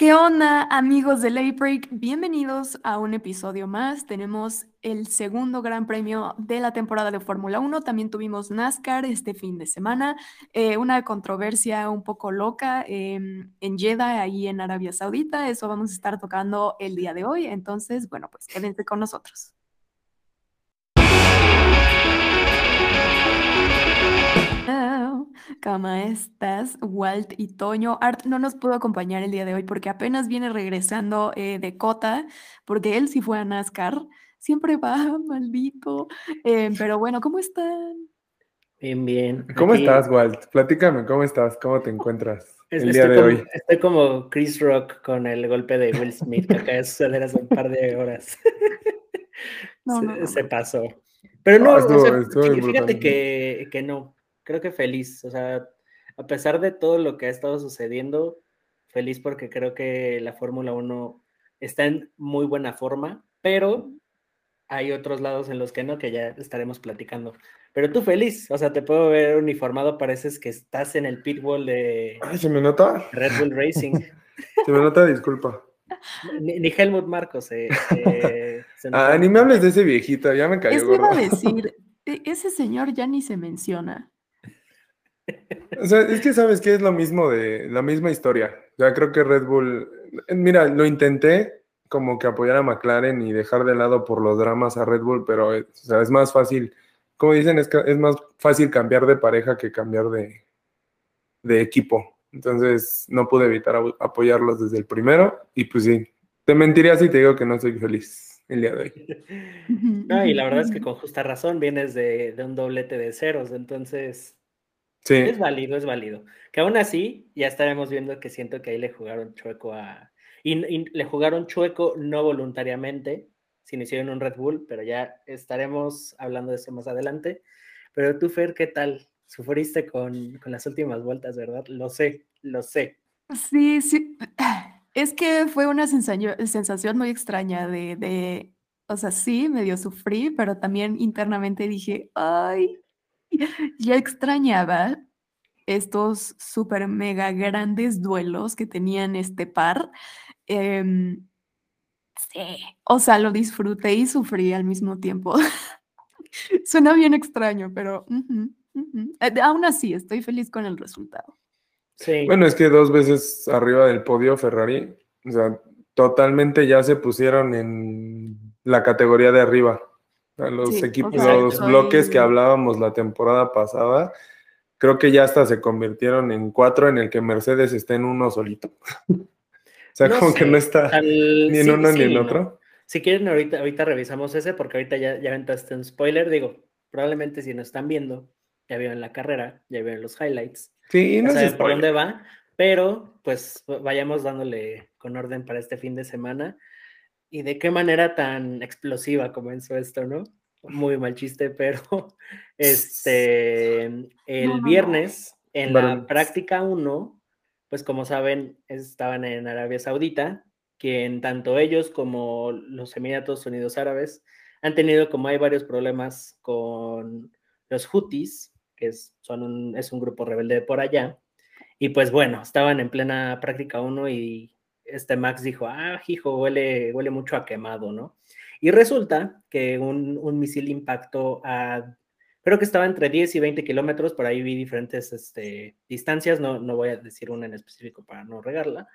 ¿Qué onda, amigos de Late Break? Bienvenidos a un episodio más. Tenemos el segundo gran premio de la temporada de Fórmula 1. También tuvimos NASCAR este fin de semana. Eh, una controversia un poco loca em, en Jeddah, ahí en Arabia Saudita. Eso vamos a estar tocando el día de hoy. Entonces, bueno, pues quédense con nosotros. ¿Cómo estás, Walt y Toño? Art no nos pudo acompañar el día de hoy porque apenas viene regresando eh, de Cota, porque él sí fue a NASCAR. Siempre va, maldito. Eh, pero bueno, ¿cómo están? Bien, bien. ¿Cómo estás, Walt? Platícame, ¿cómo estás? ¿Cómo te encuentras el día de hoy? Estoy como Chris Rock con el golpe de Will Smith que acaba de suceder hace un par de horas. se, pasó. Pero no, fíjate que, que no creo que feliz, o sea, a pesar de todo lo que ha estado sucediendo, feliz porque creo que la Fórmula 1 está en muy buena forma, pero hay otros lados en los que no, que ya estaremos platicando. Pero tú feliz, o sea, te puedo ver uniformado, pareces que estás en el pitbull de... Ay, se me nota. Red Bull Racing. se me nota, disculpa. Ni, Helmut Marcos. Eh, ah, ni me hables de ese viejito, ya me cayó. Eso iba a decir, e, ese señor ya ni se menciona. O sea, es que sabes que es lo mismo de la misma historia. Ya creo que Red Bull, mira, lo intenté como que apoyar a McLaren y dejar de lado por los dramas a Red Bull, pero es más fácil, como dicen, es, más fácil cambiar de pareja que cambiar de, equipo. Entonces no pude evitar apoyarlos desde el primero y pues sí, te mentiría si te digo que no estoy feliz el día de hoy. No, y la verdad es que con justa razón vienes de un doblete de ceros, entonces Sí. Es válido, es válido. Que aún así, ya estaremos viendo que siento que ahí le jugaron chueco a. Y, le jugaron chueco no voluntariamente, no hicieron un Red Bull, pero ya estaremos hablando de eso más adelante. Pero tú, Fer, ¿qué tal? Sufriste con, con las últimas vueltas, ¿verdad? Lo sé, lo sé. Sí, sí. Es que fue una sensación muy extraña de, de, o sea, sí, medio sufrí, pero también internamente dije, ay, ya extrañaba estos súper mega grandes duelos que tenían este par. Em, sí, o sea, lo disfruté y sufrí al mismo tiempo. Suena bien extraño, pero eh, aún así estoy feliz con el resultado. Sí. Bueno, es que dos veces arriba del podio Ferrari, o sea, totalmente ya se pusieron en la categoría de arriba los equipos, los bloques que hablábamos la temporada pasada, creo que ya hasta se convirtieron en cuatro en el que Mercedes está en uno solito. o sea, como que no está ni en uno ni en otro. Si quieren, ahorita, ahorita revisamos ese, porque ahorita ya, ya aventaste un spoiler. Digo, probablemente si nos están viendo, ya vieron la carrera, ya vieron los highlights. Sí, no sé por dónde va, pero pues vayamos dándole con orden para este fin de semana. Y de qué manera tan explosiva comenzó esto, ¿no? Muy mal chiste, pero este, el viernes en la práctica 1, pues como saben, estaban en Arabia Saudita, que en tanto ellos como los Emiratos Unidos Árabes han tenido como hay varios problemas con los Houthis, que es, son un, es un grupo rebelde por allá, y pues bueno, estaban en plena práctica 1 y este Max dijo, ah, hijo, huele, huele mucho a quemado, ¿no? Y resulta que un, misil impactó a, creo que estaba entre 10 y 20 kilómetros, por ahí vi diferentes este, distancias, no, no voy a decir una en específico para no regarla,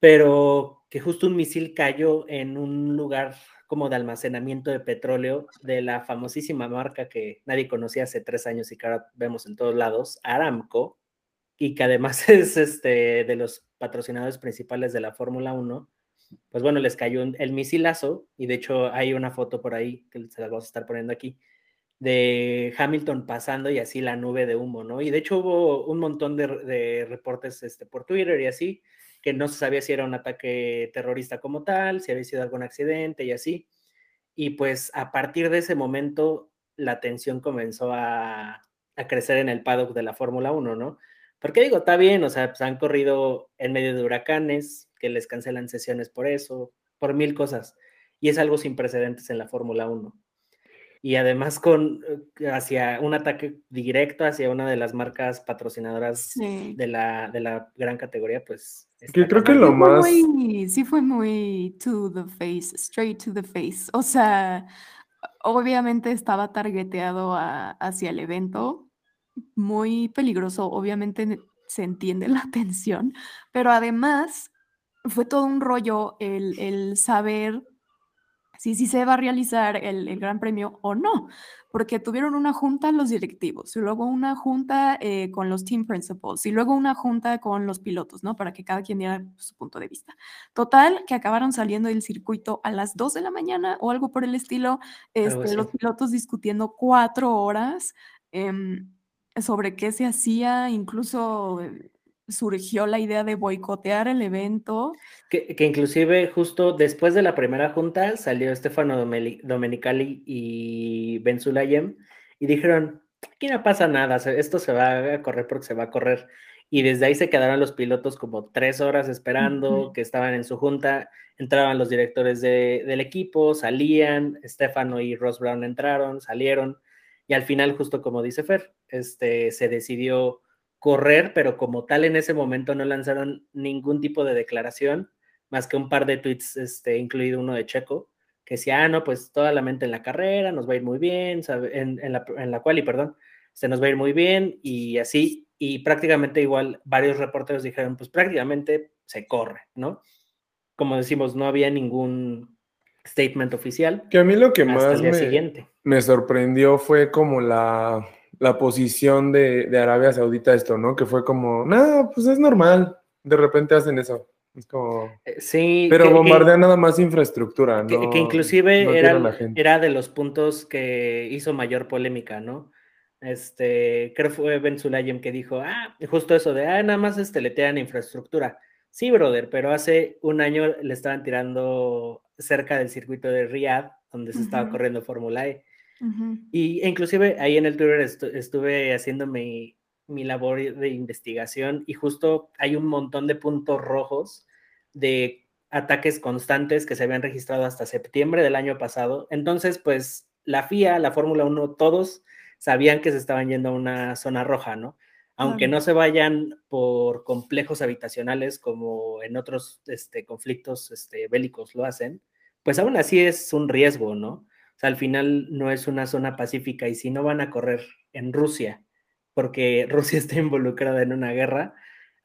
pero que justo un misil cayó en un lugar como de almacenamiento de petróleo de la famosísima marca que nadie conocía hace tres años y que ahora vemos en todos lados, Aramco, y que además es este, de los patrocinadores principales de la Fórmula 1, pues bueno, les cayó el misilazo, y de hecho hay una foto por ahí, que se la vamos a estar poniendo aquí, de Hamilton pasando y así la nube de humo, ¿no? Y de hecho hubo un montón de, reportes este, por Twitter y así, que no se sabía si era un ataque terrorista como tal, si había sido algún accidente y así. Y pues a partir de ese momento la tensión comenzó a, a crecer en el paddock de la Fórmula 1, ¿no? Porque digo, está bien, o sea, pues han corrido en medio de huracanes, que les cancelan sesiones por eso, por mil cosas. Y es algo sin precedentes en la Fórmula 1. y además con eh, hacia un ataque directo hacia una de las marcas patrocinadoras de, la, de la gran categoría, pues... Que creo que lo más... sí fue muy to the face, straight to the face. O sea, obviamente estaba targeteado hacia el evento, muy peligroso, obviamente se entiende la tensión, pero además fue todo un rollo el, el saber si, si se va a realizar el, el, Gran Premio o no, porque tuvieron una junta los directivos, y luego una junta eh, con los team principals, y luego una junta con los pilotos, ¿no? Para que cada quien diera su punto de vista. Total, que acabaron saliendo del circuito a las 2 de la mañana o algo por el estilo, este, los pilotos discutiendo cuatro horas eh, sobre qué se hacía, incluso eh, surgió la idea de boicotear el evento. Que, inclusive justo después de la primera junta salió Stefano Domenicali y Ben Sulayem y dijeron, aquí no pasa nada, esto se va a correr porque se va a correr. Y desde ahí se quedaron los pilotos como tres horas esperando, que estaban en su junta, entraban los directores del equipo, salían, Stefano y Ross Brown entraron, salieron, y al final, justo como dice Fer, este, se decidió correr, pero como tal en ese momento no lanzaron ningún tipo de declaración, más que un par de tweets, este, incluido uno de Checo, que decía, ah, no, pues toda la mente en la carrera, nos va a ir muy bien, en, en, la, en la cual, y perdón, se nos va a ir muy bien, y así, y prácticamente igual varios reporteros dijeron, pues prácticamente se corre, ¿no? Como decimos, no había ningún statement oficial. Que a mí lo que más me, me sorprendió fue como la la posición de, Arabia Saudita esto, ¿no? Que fue como, no, pues es normal, de repente hacen eso. Es como... Eh, sí. Pero bombardean nada más infraestructura, ¿no? Que, inclusive era, era de los puntos que hizo mayor polémica, ¿no? Este, creo que fue Ben Sulayem que dijo, ah, justo eso de, ah, nada más este, le infraestructura. Sí, brother, pero hace un año le estaban tirando cerca del circuito de Riyadh, donde se estaba corriendo Fórmula E. Y inclusive ahí en el Twitter estuve haciendo mi, mi, labor de investigación y justo hay un montón de puntos rojos de ataques constantes que se habían registrado hasta septiembre del año pasado. Entonces, pues la FIA, la Fórmula 1, todos sabían que se estaban yendo a una zona roja, ¿no? Aunque no se vayan por complejos habitacionales como en otros este, conflictos este, bélicos lo hacen, pues aún así es un riesgo, ¿no? O sea, al final no es una zona pacífica y si no van a correr en Rusia, porque Rusia está involucrada en una guerra,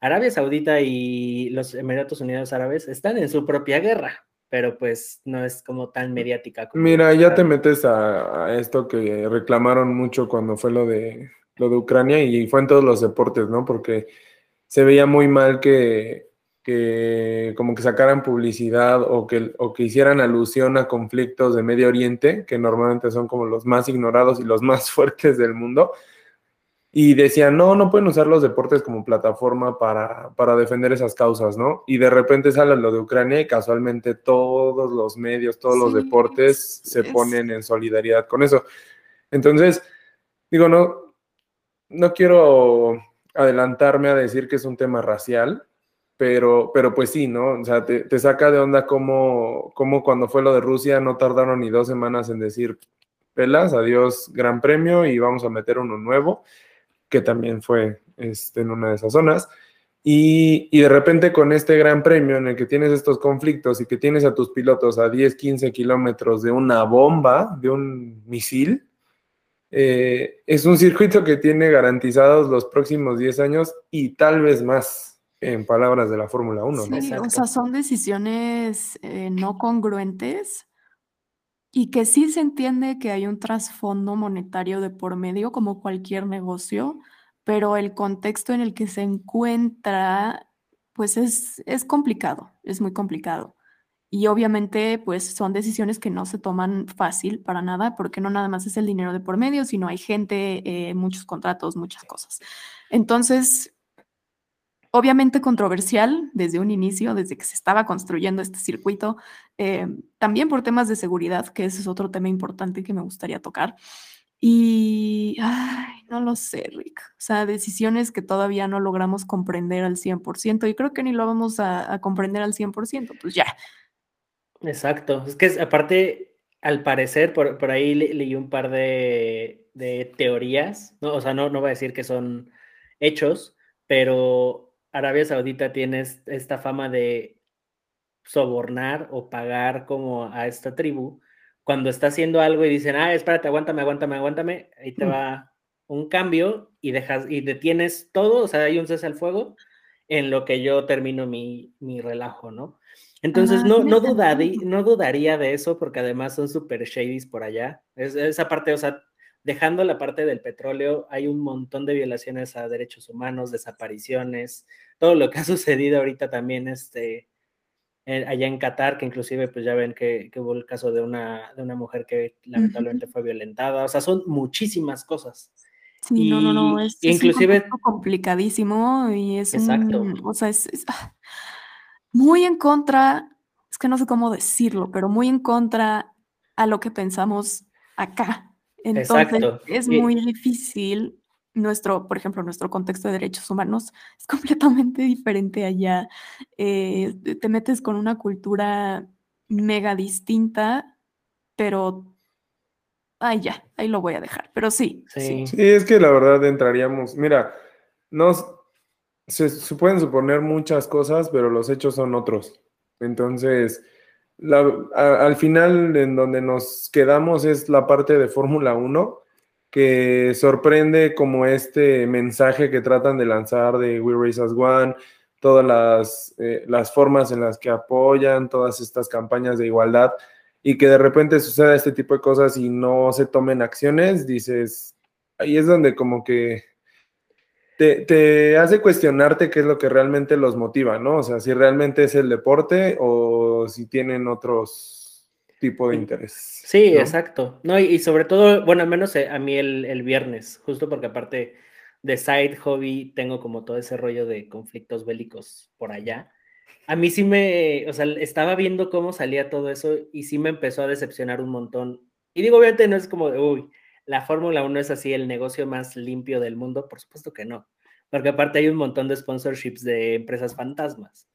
Arabia Saudita y los Emiratos Unidos Árabes están en su propia guerra, pero pues no es como tan mediática. Mira, ya te metes a, esto que reclamaron mucho cuando fue lo de lo de Ucrania y fue en todos los deportes, ¿no? Porque se veía muy mal que que como que sacaran publicidad o que, o que hicieran alusión a conflictos de Medio Oriente, que normalmente son como los más ignorados y los más fuertes del mundo, y decían, no, no pueden usar los deportes como plataforma para, para defender esas causas, ¿no? Y de repente sale lo de Ucrania y casualmente todos los medios, todos los deportes se ponen en solidaridad con eso. Entonces, digo, no, no quiero adelantarme a decir que es un tema racial, pero, pero pues sí, ¿no? O sea, te, saca de onda como, como cuando fue lo de Rusia no tardaron ni dos semanas en decir, pelas, adiós, gran premio y vamos a meter uno nuevo, que también fue este, en una de esas zonas. Y, y, de repente con este gran premio en el que tienes estos conflictos y que tienes a tus pilotos a 10, 15 kilómetros de una bomba, de un misil, eh, es un circuito que tiene garantizados los próximos 10 años y tal vez más en palabras de la Fórmula 1. Sí, o sea, son decisiones eh, no congruentes y que sí se entiende que hay un trasfondo monetario de por medio, como cualquier negocio, pero el contexto en el que se encuentra, pues es, es complicado, es muy complicado. Y obviamente, pues son decisiones que no se toman fácil para nada, porque no nada más es el dinero de por medio, sino hay gente, eh, muchos contratos, muchas cosas. Entonces, obviamente controversial desde un inicio, desde que se estaba construyendo este circuito, eh, también por temas de seguridad, que ese es otro tema importante que me gustaría tocar. Y, no lo sé, Rick. O sea, decisiones que todavía no logramos comprender al 100% y creo que ni lo vamos a, comprender al 100%, pues ya. Exacto. Es que aparte al parecer, por, por ahí leí un par de, de teorías, ¿no? o sea, no, no voy a decir que son hechos, pero Arabia Saudita tiene esta fama de sobornar o pagar como a esta tribu cuando está haciendo algo y dicen, ah, espérate, aguántame, aguántame, aguántame, ahí te mm. va un cambio y dejas y detienes todo, o sea, hay un cese al fuego en lo que yo termino mi, mi relajo, ¿no? Entonces, no, no, no dudaría de eso porque además son super shadies por allá. Es, esa parte, o sea, dejando la parte del petróleo, hay un montón de violaciones a derechos humanos, desapariciones, todo lo que ha sucedido ahorita también, este, allá en Qatar, que inclusive pues ya ven que, hubo el caso de una, de una mujer que lamentablemente fue violentada, o sea, son muchísimas cosas. Sí, no, no, no, es, inclusive, complicadísimo y es exacto. o sea, es, ah, muy en contra, es que no sé cómo decirlo, pero muy en contra a lo que pensamos acá. Entonces, es muy difícil nuestro, por ejemplo, nuestro contexto de derechos humanos es completamente diferente allá. Eh, te metes con una cultura mega distinta, pero... Ay, ya, ahí lo voy a dejar, pero sí. Sí, es que la verdad entraríamos, mira, nos, se, pueden suponer muchas cosas, pero los hechos son otros. Entonces, al final en donde nos quedamos es la parte de Fórmula 1 que sorprende como este mensaje que tratan de lanzar de We Race as One, todas las, eh, las formas en las que apoyan todas estas campañas de igualdad y que de repente suceda este tipo de cosas y no se tomen acciones, dices, ahí es donde como que te, te, hace cuestionarte qué es lo que realmente los motiva, ¿no? O sea, si realmente es el deporte o si tienen otros tipo de interés. Sí, exacto. No, y, sobre todo, bueno, al menos eh, a mí el, viernes, justo porque aparte de side hobby tengo como todo ese rollo de conflictos bélicos por allá. A mí sí me, o sea, estaba viendo cómo salía todo eso y sí me empezó a decepcionar un montón. Y digo, obviamente no es como de, uy, la Fórmula 1 es así el negocio más limpio del mundo, por supuesto que no, porque aparte hay un montón de sponsorships de empresas fantasmas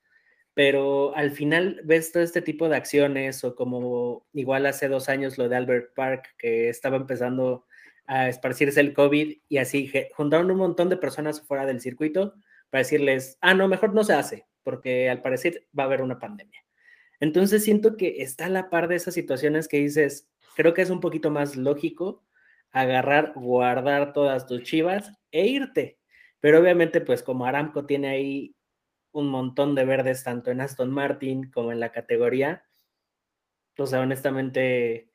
pero al final ves todo este tipo de acciones o como igual hace dos años lo de Albert Park, que estaba empezando a esparcirse el COVID y así juntaron un montón de personas fuera del circuito para decirles, ah, no, mejor no se hace, porque al parecer va a haber una pandemia. Entonces siento que está a la par de esas situaciones que dices, creo que es un poquito más lógico agarrar, guardar todas tus chivas e irte. Pero obviamente, pues como Aramco tiene ahí un montón de verdes tanto en Aston Martin como en la categoría. O sea, honestamente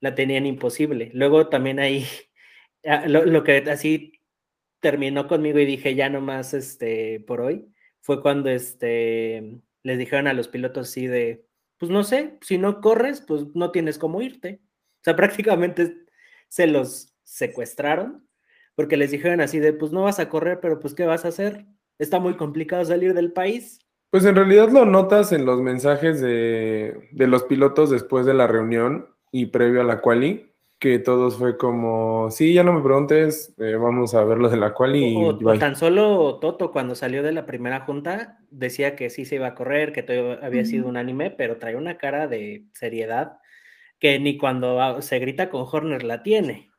la tenían imposible. Luego también ahí, ah, lo, que así terminó conmigo y dije ya nomás este, por hoy, fue cuando este, les dijeron a los pilotos así de, pues no sé, si no corres, pues no tienes cómo irte. O sea, prácticamente se los secuestraron porque les dijeron así de, pues no vas a correr, pero pues ¿qué vas a hacer? está muy complicado salir del país. Pues en realidad lo notas en los mensajes de, los pilotos después de la reunión y previo a la quali, que todos fue como, sí, ya no me preguntes, eh, vamos a ver lo de la quali. O, y tan solo Toto cuando salió de la primera junta decía que sí se iba a correr, que todo había sido un anime, pero trae una cara de seriedad que ni cuando se grita con Horner la tiene.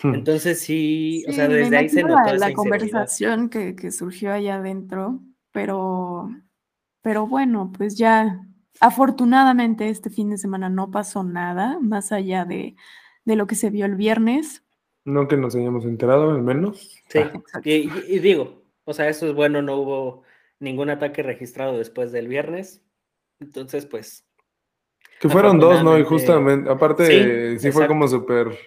Hmm. Entonces sí, o sea, desde ahí se notó la, la conversación que, que, surgió allá adentro, pero, pero bueno, pues ya afortunadamente este fin de semana no pasó nada más allá de, de lo que se vio el viernes. No que nos hayamos enterado, al menos. Sí, ah. y, y, digo, o sea, eso es bueno, no hubo ningún ataque registrado después del viernes, entonces pues... Que fueron dos, ¿no? Y justamente, aparte, sí fue como súper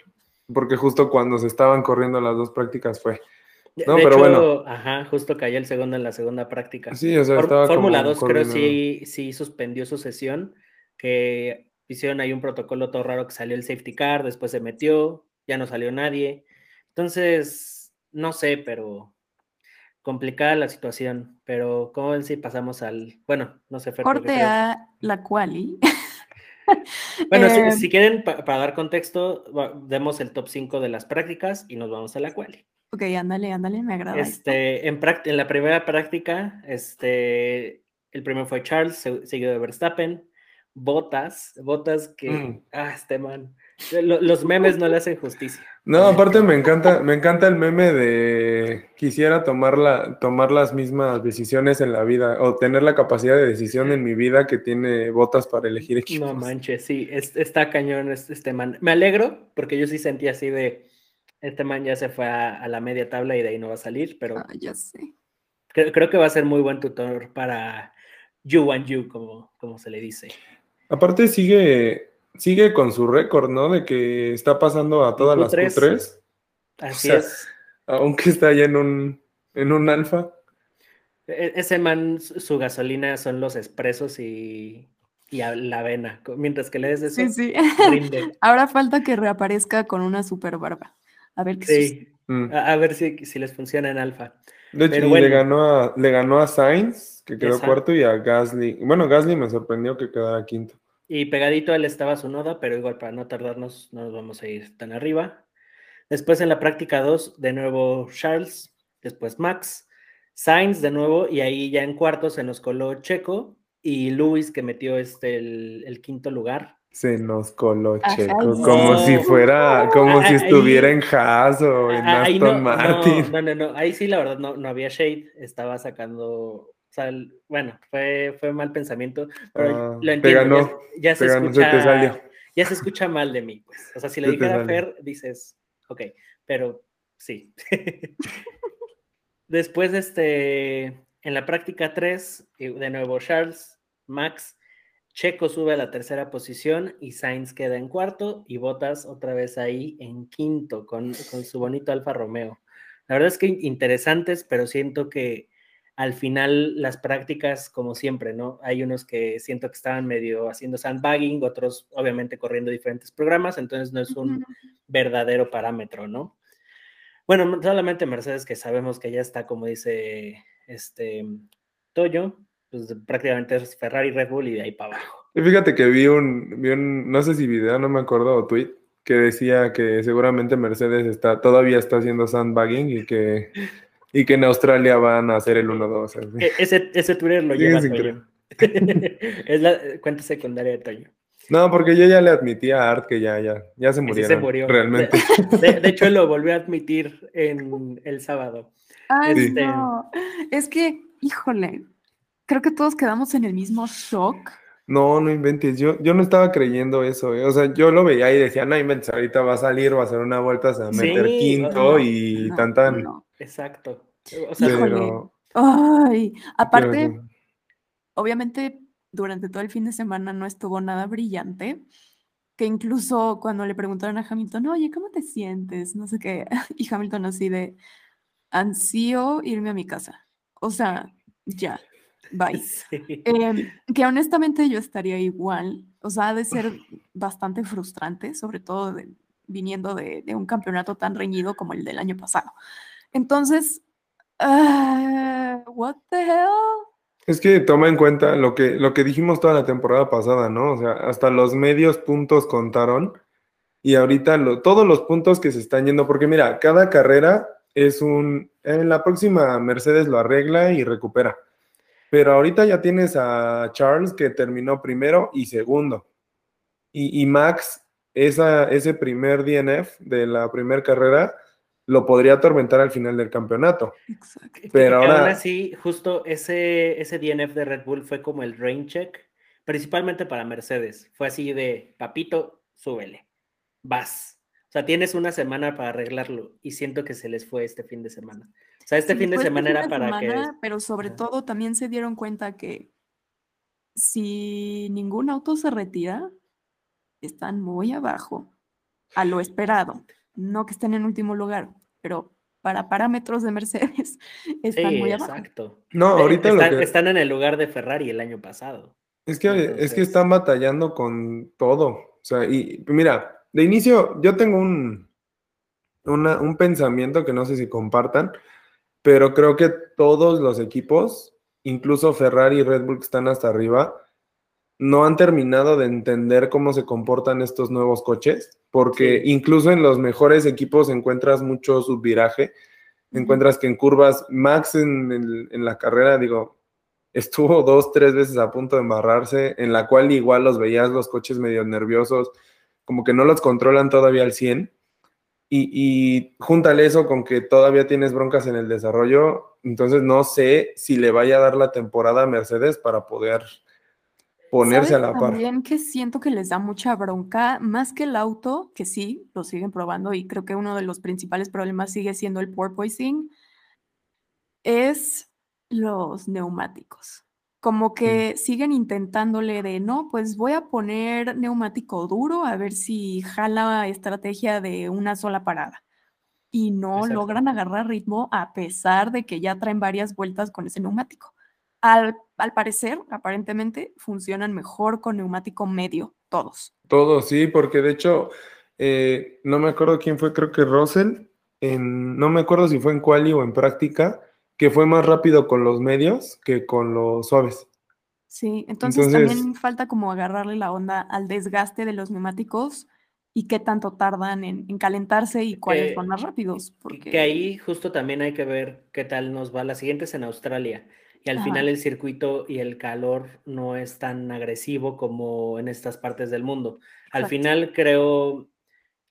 porque justo cuando se estaban corriendo las dos prácticas fue. No, pero bueno. Ajá, justo cayó el segundo en la segunda práctica. Sí, o sea, estaba Fórmula 2 creo sí, sí suspendió su sesión, que hicieron ahí un protocolo todo raro que salió el safety car, después se metió, ya no salió nadie. Entonces, no sé, pero complicada la situación. Pero, ¿cómo ven si pasamos al, bueno, no sé, Corte a la quali. bueno, si, em, quieren, para dar contexto, demos el top 5 de las prácticas y nos vamos a la quali. Ok, ándale, ándale, me agrada. Este, en, en la primera práctica, este, el primero fue Charles, seguido de Verstappen. Botas, Botas que, Mm. ah, este man, lo- los memes no le hacen justicia. No, aparte me encanta, me encanta el meme de quisiera tomar, la, tomar las mismas decisiones en la vida o tener la capacidad de decisión en mi vida que tiene botas para elegir equipos. No manches, sí, es- está cañón es- este man. Me alegro porque yo sí sentí así de, este man ya se fue a, a la media tabla y de ahí no va a salir, pero Ah, ya sé. creo, creo que va a ser muy buen tutor para You and You, como, como se le dice. Aparte sigue, sigue con su récord, ¿no? De que está pasando a todas las Q3. Q3, Así sea, es. aunque está ya en un, en un alfa. E- Ese man, su gasolina son los expresos y, y la avena. Mientras que le des eso, Sí, sí. rinde. Ahora falta que reaparezca con una super barba. A ver qué. Sí, Mm. a, a ver si, si les funciona en alfa. De hecho, bueno. le ganó a, le ganó a Sainz, que quedó cuarto, y a Gasly. Bueno, Gasly me sorprendió que quedara quinto. Y pegadito a él estaba su noda, pero igual para no tardarnos, no nos vamos a ir tan arriba. Después en la práctica 2, de nuevo Charles, después Max, Sainz de nuevo, y ahí ya en cuarto se nos coló Checo y Luis que metió este el, el quinto lugar. Se nos coló Ajá, Checo, sí. como si fuera, como Ah, si ahí- estuviera en Haas o en Ah, ahí Aston no, Martin. No, no, no, no, ahí sí la verdad no, no había shade, estaba sacando, o sea, el- bueno, fue, fue mal pensamiento, pero Ah, lo entiendo, ya- ganó, ya, se te ganó, se te escucha, salió. ya se escucha mal de mí, pues, o sea, si lo Se dijera. Fer, dices, ok, pero sí. Después, este, en la práctica 3, de nuevo Charles, Max, Checo sube a la tercera posición y Sainz queda en cuarto y Bottas otra vez ahí en quinto con, con su bonito Alfa Romeo. La verdad es que interesantes, pero siento que al final las prácticas, como siempre, ¿no? Hay unos que siento que estaban medio haciendo sandbagging, otros obviamente corriendo diferentes programas, entonces no es un verdadero parámetro, ¿no? Bueno, solamente Mercedes que sabemos que ya está, como dice este Toyo, pues prácticamente es Ferrari, Red Bull y de ahí para abajo. Y fíjate que vi un, vi un, no sé si video, no me acuerdo, o tweet, que decía que seguramente Mercedes está, todavía está haciendo sandbagging y que, y que en Australia van a hacer el 1-2. así. E- ese, ese Twitter lo Sí, lleva es Toyo. es la cuenta secundaria de Toyo. No, porque yo ya le admití a Art que ya, ya, ya se murieron. se murió. Realmente. De, de hecho, lo volvió a admitir en el sábado. Ay, no. Es que, híjole, creo que todos quedamos en el mismo shock. No, no inventes. Yo, yo no estaba creyendo eso. eh. O sea, yo lo veía y decía, no inventes, ahorita va a salir, va a hacer una vuelta, se va a meter Sí, quinto no, y No, tan tan. no. Exacto. O sea, Híjole. Pero, Ay, aparte, pero- obviamente, durante todo el fin de semana no estuvo nada brillante. Que incluso cuando le preguntaron a Hamilton, oye, ¿cómo te sientes? No sé qué. Y Hamilton así de, ansío irme a mi casa. O sea, ya, bye. sí. Em, que honestamente yo estaría igual, o sea, ha de ser bastante frustrante, sobre todo de- viniendo de, de un campeonato tan reñido como el del año pasado. Entonces, ah, what the hell? Es que toma en cuenta lo que, lo que dijimos toda la temporada pasada, ¿no? O sea, hasta los medios puntos contaron y ahorita todos los puntos que se están yendo, porque mira, cada carrera es un, en la próxima Mercedes lo arregla y recupera. Pero ahorita ya tienes a Charles que terminó primero y segundo. Y, y Max, esa, ese primer DNF de la primera carrera, lo podría atormentar al final del campeonato. Exacto. Pero que aún ahora- así, justo ese, ese DNF de Red Bull fue como el rain check, principalmente para Mercedes. Fue así de, papito, súbele, vas. O sea, tienes una semana para arreglarlo y siento que se les fue este fin de semana. O sea, este Sí, fin de fue semana fin era para que... Pero sobre Ajá. todo también se dieron cuenta que si ningún auto se retira, están muy abajo a lo esperado. No que estén en último lugar, pero para parámetros de Mercedes están Sí, muy abajo. exacto. No, ahorita lo están, que... están en el lugar de Ferrari el año pasado. Es que, es que están batallando con todo. O sea, y mira, de inicio yo tengo un, una- un pensamiento que no sé si compartan, pero creo que todos los equipos, incluso Ferrari y Red Bull que están hasta arriba, no han terminado de entender cómo se comportan estos nuevos coches, porque Sí. incluso en los mejores equipos encuentras mucho subviraje, encuentras que en curvas, Max en, el- en la carrera, digo, estuvo dos, tres veces a punto de embarrarse, en la cual igual los veías los coches medio nerviosos, como que no los controlan todavía al 100. Y, y júntale eso con que todavía tienes broncas en el desarrollo, entonces no sé si le vaya a dar la temporada a Mercedes para poder ponerse a la par. También que siento que les da mucha bronca, más que el auto, que sí, lo siguen probando y creo que uno de los principales problemas sigue siendo el porpoising, es los neumáticos. Como Mm. que siguen intentándole de, no, pues voy a poner neumático duro a ver si jala estrategia de una sola parada. Y no Exacto. logran agarrar ritmo a pesar de que ya traen varias vueltas con ese neumático. Al, al parecer, aparentemente, funcionan mejor con neumático medio, todos. Todo, sí, porque de hecho, eh, no me acuerdo quién fue, creo que Russell, en, no me acuerdo si fue en quali o en práctica, que fue más rápido con los medios que con los suaves. Sí, entonces, Entonces- también falta como agarrarle la onda al desgaste de los neumáticos y qué tanto tardan en, en calentarse y cuáles Que- son más rápidos. Porque Que ahí justo también hay que ver qué tal nos va. La siguiente es en Australia. Y al Ajá. final el circuito y el calor no es tan agresivo como en estas partes del mundo. Al Exacto. final creo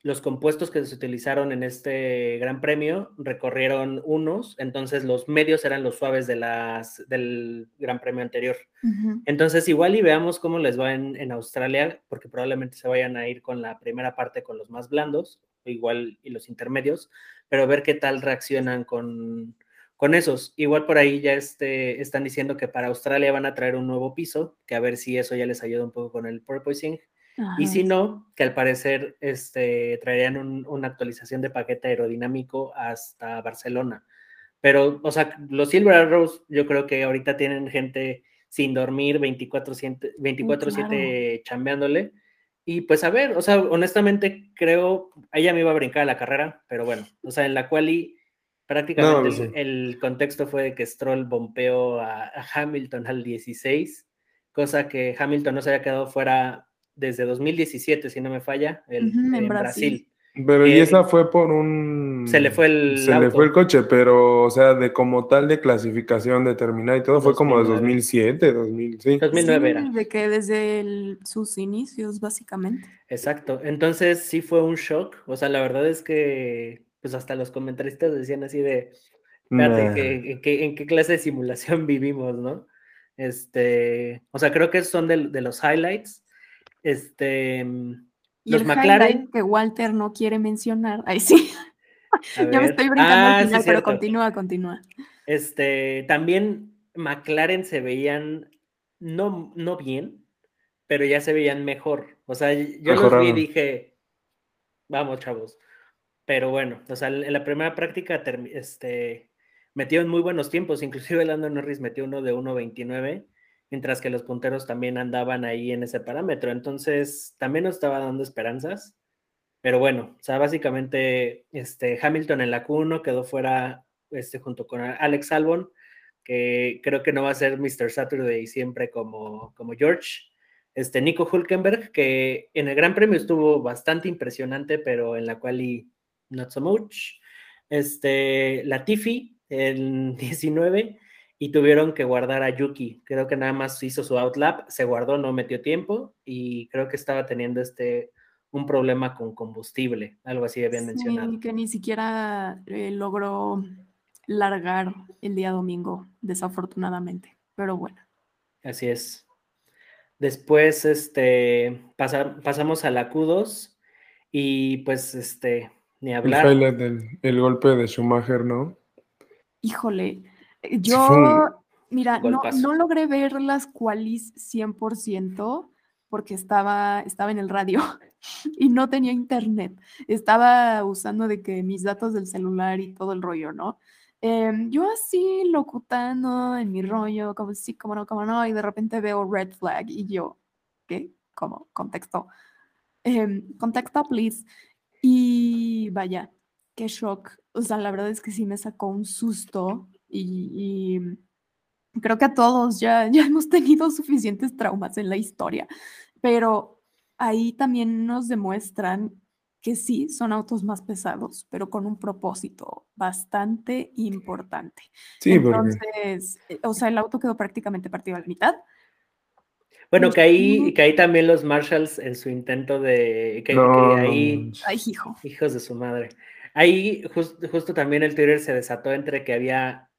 los compuestos que se utilizaron en este gran premio recorrieron unos, entonces los medios eran los suaves de las, del gran premio anterior. Entonces, igual y veamos cómo les va en, en Australia, porque probablemente se vayan a ir con la primera parte con los más blandos, igual y los intermedios, pero ver qué tal reaccionan con, con esos. Igual por ahí ya este, están diciendo que para Australia van a traer un nuevo piso, que a ver si eso ya les ayuda un poco con el porpoising. Y si no, que al parecer este, traerían un- una actualización de paquete aerodinámico hasta Barcelona. Pero, o sea, los Silver Arrows yo creo que ahorita tienen gente sin dormir 24-7 24/7 chambeándole. Y pues a ver, o sea, honestamente creo, ella me iba a brincar a la carrera, pero bueno, o sea, en la quali prácticamente No, el, contexto fue de que Stroll bompeó a, a Hamilton al 16, cosa que Hamilton no se había quedado fuera desde 2017, si no me falla, el- en en Brasil. Brasil. Pero y Eh, esa fue por un... se le fue el Se le fue el coche, pero, o sea, de como tal de clasificación determinada y todo, fue como de 2009. 2007, 2000, sí. 2009 Sí, era. de que desde el- sus inicios, básicamente. Exacto. Entonces sí fue un shock. O sea, la verdad es que pues hasta los comentaristas decían así de, espérate, Nah. ¿qué- en, qué, en qué clase de simulación vivimos, no? Este, o sea, creo que son de, de los highlights. Este, mm, Y los el McLaren. highlight que Walter no quiere mencionar. Ahí sí, ya me estoy brincando Ah, al sí, final, pero continúa, continúa. Este, también McLaren se veían no, no bien, pero ya se veían mejor. O sea, yo los vi y dije, vamos, chavos. Pero bueno, o sea, en la primera práctica este, metieron muy buenos tiempos, inclusive Lando Norris metió uno de 1.29, mientras que los punteros también andaban ahí en ese parámetro. Entonces, también nos estaba dando esperanzas. Pero bueno, o sea, básicamente este, Hamilton en la Q1 quedó fuera este, junto con Alex Albon, que creo que no va a ser Mr. Saturday siempre como, como George. Este, Nico Hulkenberg, que en el Gran Premio estuvo bastante impresionante, pero en la cual y not so much. Este, Latifi en 19 y tuvieron que guardar a Yuki. Creo que nada más hizo su outlap, se guardó, no metió tiempo y creo que estaba teniendo este un problema con combustible, algo así habían mencionado. Sí, que ni siquiera eh, logró largar el día domingo, desafortunadamente. Pero bueno. Así es. Después, este, pasa- pasamos a la Q2 y pues, este, ni El hablar. highlight del el golpe de Schumacher, ¿no? Híjole, eh, yo, mira, no, no logré ver las qualis 100% porque estaba, estaba en el radio y no tenía internet. Estaba usando de que mis datos del celular y todo el rollo, ¿no? Em, yo así locutando en mi rollo, como sí, como no, como no, y de repente veo red flag y yo, ¿qué? ¿Cómo? Contexto. Em, contexto, please. Y vaya, qué shock. O sea, la verdad es que sí me sacó un susto y, y creo que a todos ya, ya hemos tenido suficientes traumas en la historia, pero ahí también nos demuestran que sí son autos más pesados, pero con un propósito bastante importante. Sí, Entonces, eh, o sea, el auto quedó prácticamente partido a la mitad. Bueno, que ahí, que ahí también los Marshalls en su intento de que, no, que no, ahí. Ay, hijo. Hijos de su madre. Ahí jus- justo también el Twitter se desató entre que había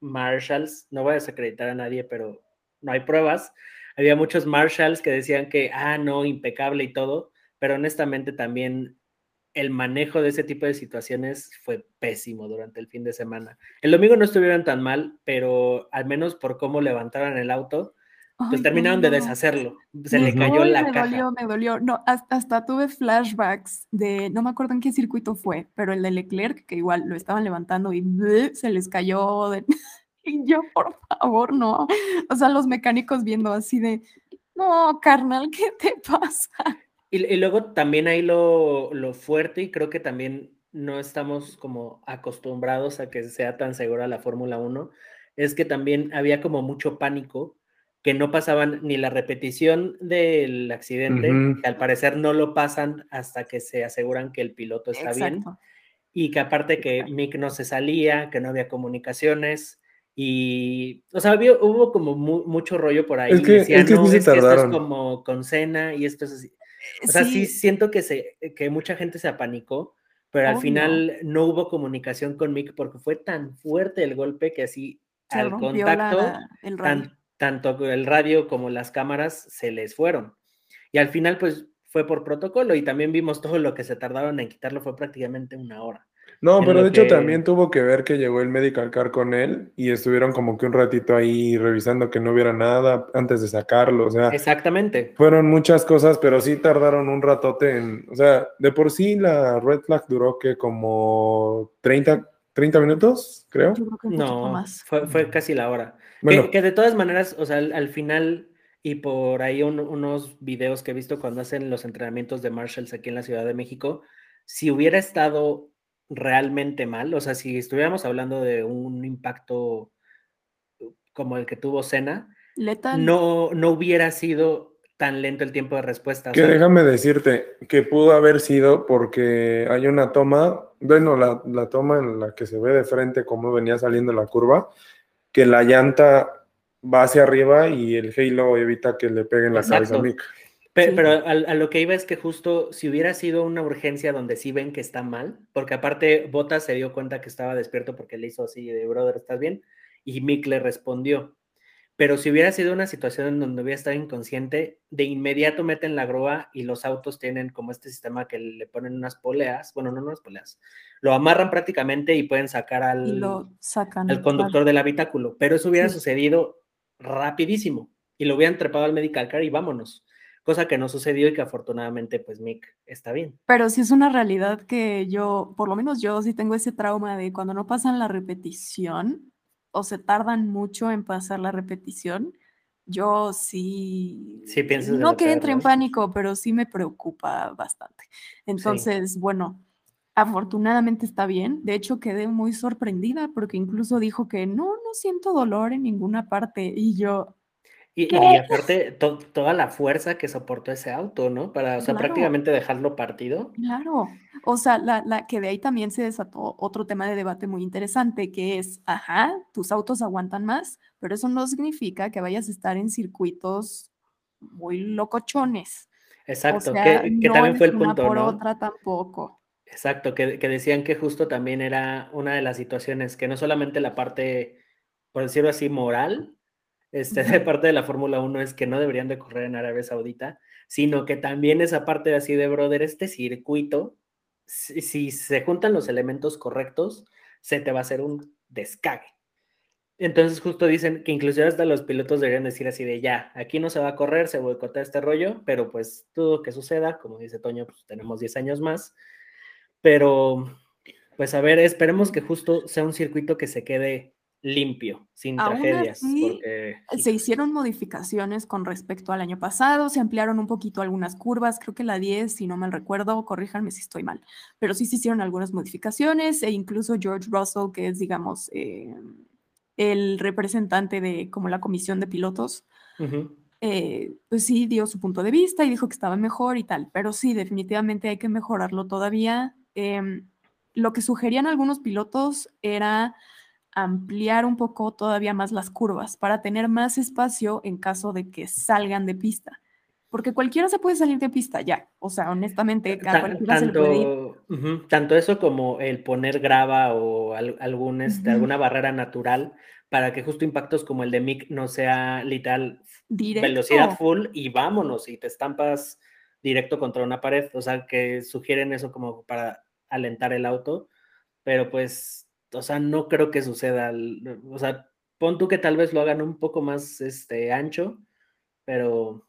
Marshalls, no voy a desacreditar a nadie, pero no hay pruebas. Había muchos Marshalls que decían que, ah, no, impecable y todo, pero honestamente también el manejo de ese tipo de situaciones fue pésimo durante el fin de semana. El domingo no estuvieron tan mal, pero al menos por cómo levantaron el auto, pues terminaron de deshacerlo. Se Me le cayó la me caja. dolió, me dolió. No, hasta, hasta tuve flashbacks de, no me acuerdo en qué circuito fue, pero el de Leclerc, que igual lo estaban levantando y ¡bleh! se les cayó. de- y yo, por favor, no. O sea, los mecánicos viendo así de, no, carnal, ¿qué te pasa? Y, y luego también ahí lo, lo fuerte, y creo que también no estamos como acostumbrados a que sea tan segura la Fórmula 1, es que también había como mucho pánico, que no pasaban ni la repetición del accidente, que al parecer no lo pasan hasta que se aseguran que el piloto está bien, y que aparte que Exacto. Mick no se salía, que no había comunicaciones. Y, o sea, había- hubo como mu- mucho rollo por ahí. Es que- decían, es que no, se es que esto es tardaron". como con cena y esto es así. O sea, sí, Sí, siento que, se, que mucha gente se apanicó, pero al Obvio. final no hubo comunicación con Mick porque fue tan fuerte el golpe que así se al contacto, la, el tan- tanto el radio como las cámaras se les fueron. Y al final, pues fue por protocolo y también vimos todo lo que se tardaron en quitarlo, fue prácticamente una hora. No, pero de hecho que- también tuvo que ver que llegó el medical car con él y estuvieron como que un ratito ahí revisando que no hubiera nada antes de sacarlo. O sea, Exactamente. fueron muchas cosas, pero sí tardaron un ratote en. O sea, de por sí la red flag duró que como 30, 30 minutos, creo. Yo creo que un poquito No, más. fue, fue casi la hora. Bueno, Que, que de todas maneras, o sea, al, al final, y por ahí un- unos videos que he visto cuando hacen los entrenamientos de Marshalls aquí en la Ciudad de México, si hubiera estado realmente mal, o sea, si estuviéramos hablando de un impacto como el que tuvo Senna, Letal. no, no hubiera sido tan lento el tiempo de respuesta. o que sea, déjame decirte que pudo haber sido porque hay una toma, bueno, la, la toma en la que se ve de frente cómo venía saliendo la curva, que la llanta va hacia arriba y el halo evita que le peguen la cabeza a Exacto. Mick. Pe- Sí. Pero a, a lo que iba es que justo si hubiera sido una urgencia donde sí ven que está mal, porque aparte Bottas se dio cuenta que estaba despierto porque le hizo así de brother, ¿estás bien? Y Mick le respondió. Pero si hubiera sido una situación en donde hubiera estado inconsciente, de inmediato meten la grúa y los autos tienen como este sistema que le ponen unas poleas, bueno, no unas poleas, lo amarran prácticamente y pueden sacar al, lo sacan. al conductor del habitáculo. Pero eso hubiera Sí. sucedido rapidísimo y lo hubieran trepado al medical car y vámonos. Cosa que no sucedió y que afortunadamente pues Mick está bien. Pero sí es una realidad que yo, por lo menos yo sí tengo ese trauma de cuando no pasan la repetición o se tardan mucho en pasar la repetición, yo sí, Sí piensas en no que entre en pánico, pero sí me preocupa bastante. Entonces, bueno, afortunadamente está bien. De hecho, quedé muy sorprendida porque incluso dijo que no, no siento dolor en ninguna parte. Y yo, Y, aparte to- toda la fuerza que soportó ese auto, ¿no? Para, o sea, Claro. prácticamente dejarlo partido. Claro, o sea, la, la que de ahí también se desató otro tema de debate muy interesante, que es, ajá, tus autos aguantan más, pero eso no significa que vayas a estar en circuitos muy locochones. O Exacto, sea, que, que no también fue el una punto, por ¿no? otra tampoco. Exacto, que, que decían que justo también era una de las situaciones, que no solamente la parte, por decirlo así, moral, este, de parte de la Fórmula 1 es que no deberían de correr en Arabia Saudita, sino que también esa parte de así de, brother, este circuito, si, si se juntan los elementos correctos, se te va a hacer un descague. Entonces justo dicen que inclusive hasta los pilotos deberían decir así de ya, aquí no se va a correr, se boicotea este rollo, pero pues todo que suceda, como dice Toño, pues tenemos 10 años más, pero pues a ver, esperemos que justo sea un circuito que se quede limpio, sin Aún tragedias, así, porque Se hicieron modificaciones con respecto al año pasado, se ampliaron un poquito algunas curvas, creo que la 10, si no mal recuerdo, corríjanme si estoy mal, pero sí se hicieron algunas modificaciones e incluso George Russell, que es, digamos, eh, el representante de como la comisión de pilotos, ujú, eh, pues sí dio su punto de vista y dijo que estaba mejor y tal, pero sí, definitivamente hay que mejorarlo todavía. Em, lo que sugerían algunos pilotos era ampliar un poco todavía más las curvas para tener más espacio en caso de que salgan de pista. Porque cualquiera se puede salir de pista ya. O sea, honestamente, cada cualquiera tanto, se puede ir. tanto eso como el poner grava o algún, este, alguna barrera natural para que justo impactos como el de Mick no sea literal velocidad full y vámonos y te estampas directo contra una pared. O sea, que sugieren eso como para alentar el auto. Pero pues o sea, no creo que suceda. O sea, pon tú que tal vez lo hagan un poco más este, ancho, pero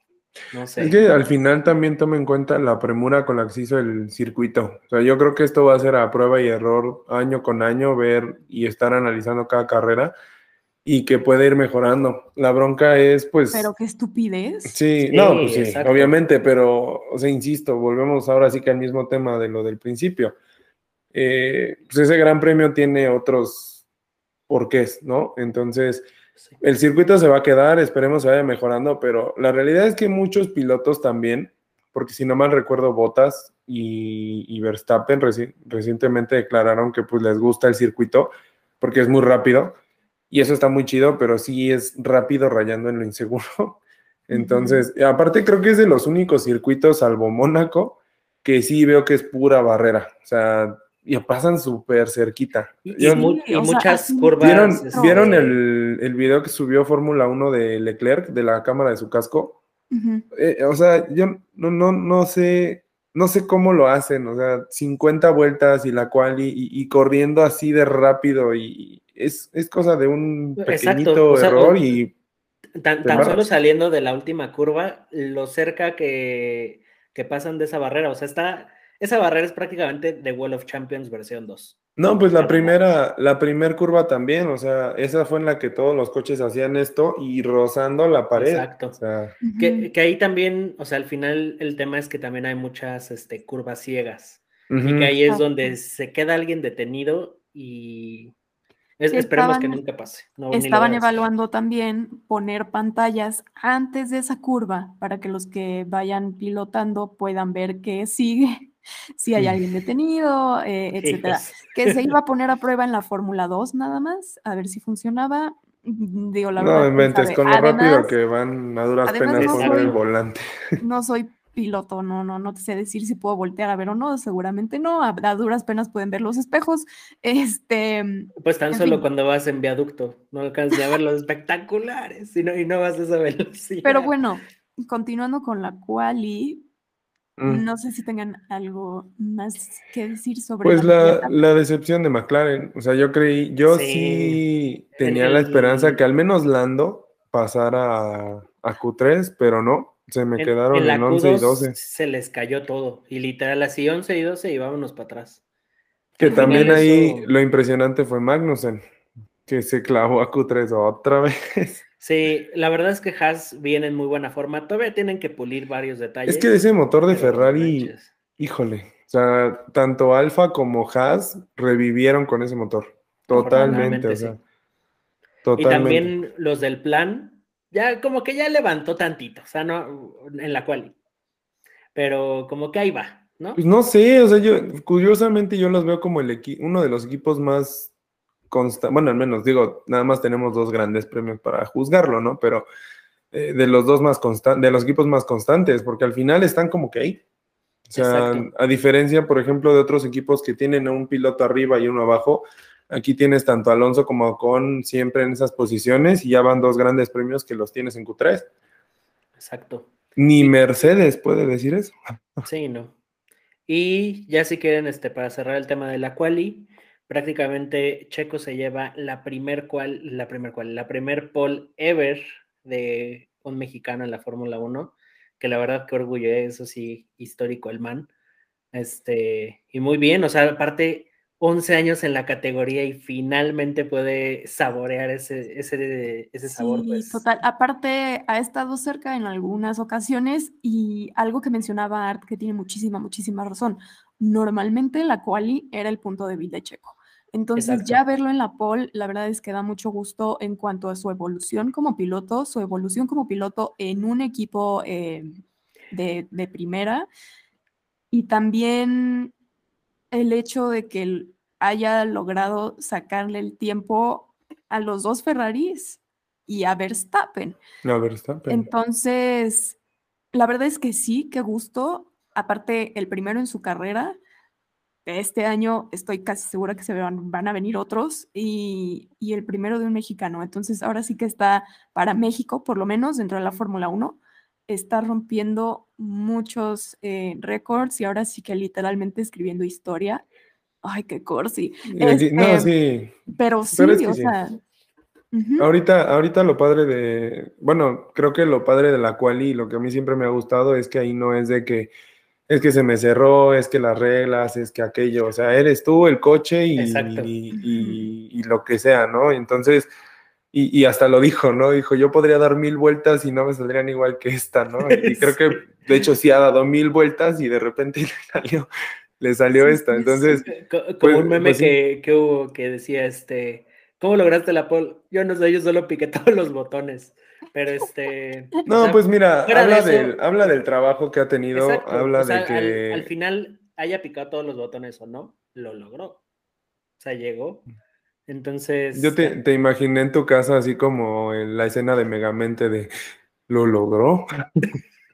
no sé. Es que al final también tome en cuenta la premura con la que se hizo el circuito. O sea, yo creo que esto va a ser a prueba y error año con año, ver y estar analizando cada carrera y que puede ir mejorando. La bronca es, pues. Pero qué estupidez. Sí, no, pues sí, obviamente, pero, o sea, insisto, volvemos ahora sí que al mismo tema de lo del principio. Eh, pues ese gran premio tiene otros porqués, ¿no? Entonces, el circuito se va a quedar, esperemos se vaya mejorando, pero la realidad es que muchos pilotos también, porque si no mal recuerdo, Bottas y, Verstappen recientemente declararon que pues les gusta el circuito porque es muy rápido y eso está muy chido, pero sí es rápido rayando en lo inseguro. Entonces, aparte creo que es de los únicos circuitos, salvo Mónaco, que sí veo que es pura barrera. O sea, y pasan súper cerquita. Y, muchas curvas. ¿Vieron, ¿vieron el, el, video que subió Fórmula 1 de Leclerc, de la cámara de su casco? Eh, o sea, yo no, no, no sé, no sé cómo lo hacen, o sea, 50 vueltas y la cual y, corriendo así de rápido y es, es cosa de un pequeñito error y... Tan, tan solo saliendo de la última curva, lo cerca que, que pasan de esa barrera, o sea, está esa barrera es prácticamente The Wall of Champions versión 2. No, pues la primera, la primer curva también, o sea, esa fue en la que todos los coches hacían esto y rozando la pared. Exacto. que, ahí también, o sea, al final el tema es que también hay muchas este, curvas ciegas. Y que ahí es donde se queda alguien detenido y esperemos que nunca pase. estaban evaluando también poner pantallas antes de esa curva para que los que vayan pilotando puedan ver qué sigue si hay alguien detenido, eh, etcétera. Que se iba a poner a prueba en la Fórmula 2 nada más, a ver si funcionaba. Digo, la no inventes, con lo rápido que van a duras penas por el volante. No soy piloto, no, no, no te sé decir si puedo voltear a ver o no, seguramente no, a, duras penas pueden ver los espejos. Este. Pues tan solo cuando vas en viaducto, no alcanzas a ver los espectaculares y no, y no vas a esa velocidad. Pero bueno, continuando con la quali, Mm. No sé si tengan algo más que decir sobre Pues la, la, decepción de McLaren. O sea, yo creí, yo sí, tenía la esperanza que al menos Lando pasara a, Q3, pero no. Se me quedaron en, 11 y 12. Se les cayó todo. Y literal, así 11 y 12 y vámonos para atrás. Que también ahí lo impresionante fue Magnussen, que se clavó a Q3 otra vez. Sí, la verdad es que Haas viene en muy buena forma. Todavía tienen que pulir varios detalles. Es que ese motor de Ferrari, híjole, o sea, tanto Alfa como Haas revivieron con ese motor. Totalmente, o sea. Totalmente. Y también los del plan, ya como que ya levantó tantito, o sea, no en la cual. Pero como que ahí va, ¿no? Pues no sé, o sea, yo curiosamente yo los veo como el uno de los equipos más bueno, al menos digo, nada más tenemos dos grandes premios para juzgarlo, ¿no? Pero eh, de los dos más constantes, de los equipos más constantes, porque al final están como que ahí. O sea, a diferencia, por ejemplo, de otros equipos que tienen un piloto arriba y uno abajo, aquí tienes tanto Alonso como con siempre en esas posiciones y ya van dos grandes premios que los tienes en Q3. Exacto. Ni Mercedes puede decir eso. Sí, no. Y ya si quieren, este, para cerrar el tema de la quali, prácticamente Checo se lleva la primer cual, la primer cual, la primer pole ever de un mexicano en la Fórmula 1, que la verdad que orgullo, ¿eh? eso sí, histórico el man. Este, y muy bien, o sea, aparte 11 años en la categoría y finalmente puede saborear ese, ese, ese sabor. Sí, pues. total. Aparte, ha estado cerca en algunas ocasiones y algo que mencionaba Art que tiene muchísima, muchísima razón. Normalmente la quali era el punto de vida de Checo Entonces, ya verlo en la pole, la verdad es que da mucho gusto en cuanto a su evolución como piloto, su evolución como piloto en un equipo eh, de, de, primera y también el hecho de que haya logrado sacarle el tiempo a los dos Ferraris y a Verstappen. A Verstappen. Entonces, la verdad es que sí, qué gusto. Aparte, el primero en su carrera este año estoy casi segura que se van, van a venir otros y, y, el primero de un mexicano. Entonces ahora sí que está para México, por lo menos dentro de la Fórmula 1, está rompiendo muchos eh, récords y ahora sí que literalmente escribiendo historia. Ay, qué corsi. Este, no, sí. Pero sí, o sea. Ahorita, ahorita lo padre de, bueno, creo que lo padre de la quali, lo que a mí siempre me ha gustado es que ahí no es de que es que se me cerró, es que las reglas, es que aquello, o sea, eres tú, el coche y, y, lo que sea, ¿no? Entonces, y, hasta lo dijo, ¿no? Dijo, yo podría dar mil vueltas y no me saldrían igual que esta, ¿no? Y creo que, de hecho, sí ha dado mil vueltas y de repente le salió, le salió esta. Entonces, como pues, un meme pues que, que, hubo que decía, este, ¿cómo lograste la pole? Yo no sé, yo solo piqué todos los botones. Pero este. No, pues mira, habla, del, habla del trabajo que ha tenido, habla de que. Al, final haya picado todos los botones o no, lo logró. O sea, llegó. Entonces. Yo te, te imaginé en tu casa así como en la escena de Megamente de lo logró.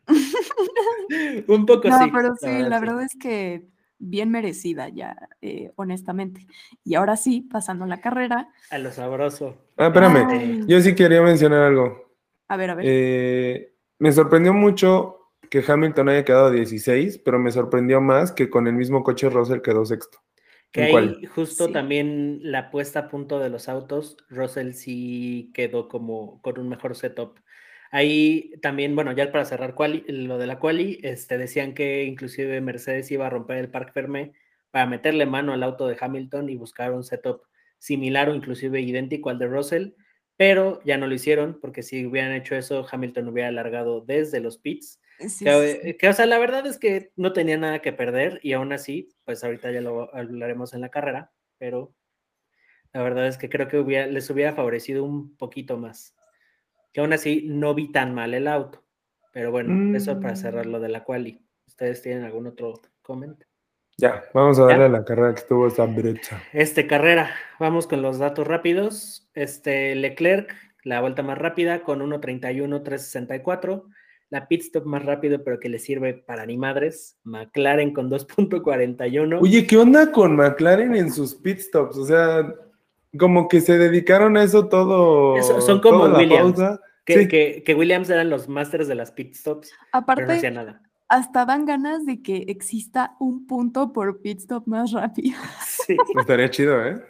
Un poco no, sí. pero sí, la verdad, es que bien merecida ya, eh, honestamente. Y ahora sí, pasando la carrera. A lo sabroso. Ah, espérame. Yo sí quería mencionar algo. A ver, a ver. Eh, me sorprendió mucho que Hamilton haya quedado 16, pero me sorprendió más que con el mismo coche Russell quedó sexto. Que ahí justo también la puesta a punto de los autos, Russell sí quedó como con un mejor setup. Ahí también, bueno, ya para cerrar lo de la quali, este, decían que inclusive Mercedes iba a romper el Parc Fermé para meterle mano al auto de Hamilton y buscar un setup similar o inclusive idéntico al de Russell pero ya no lo hicieron porque si hubieran hecho eso, Hamilton hubiera alargado desde los pits. que, o sea, la verdad es que no tenía nada que perder y aún así, pues ahorita ya lo hablaremos en la carrera, pero la verdad es que creo que hubiera, les hubiera favorecido un poquito más. Que aún así no vi tan mal el auto, pero bueno, eso para cerrar mm. lo de la quali. ¿Ustedes tienen algún otro comentario? Ya, vamos a darle a la carrera que estuvo esa brecha. Este, carrera, vamos con los datos rápidos. Este, Leclerc, la vuelta más rápida con 1.31.364. La pit stop más rápido, pero que le sirve para ni madres. McLaren con 2.41. Oye, ¿qué onda con McLaren en sus pit stops? O sea, como que se dedicaron a eso todo. son como Williams. Que, que, Williams eran los masters de las pit stops. Aparte, pero no hacía nada hasta dan ganas de que exista un punto por pit stop más rápido. Sí. Estaría chido, ¿eh?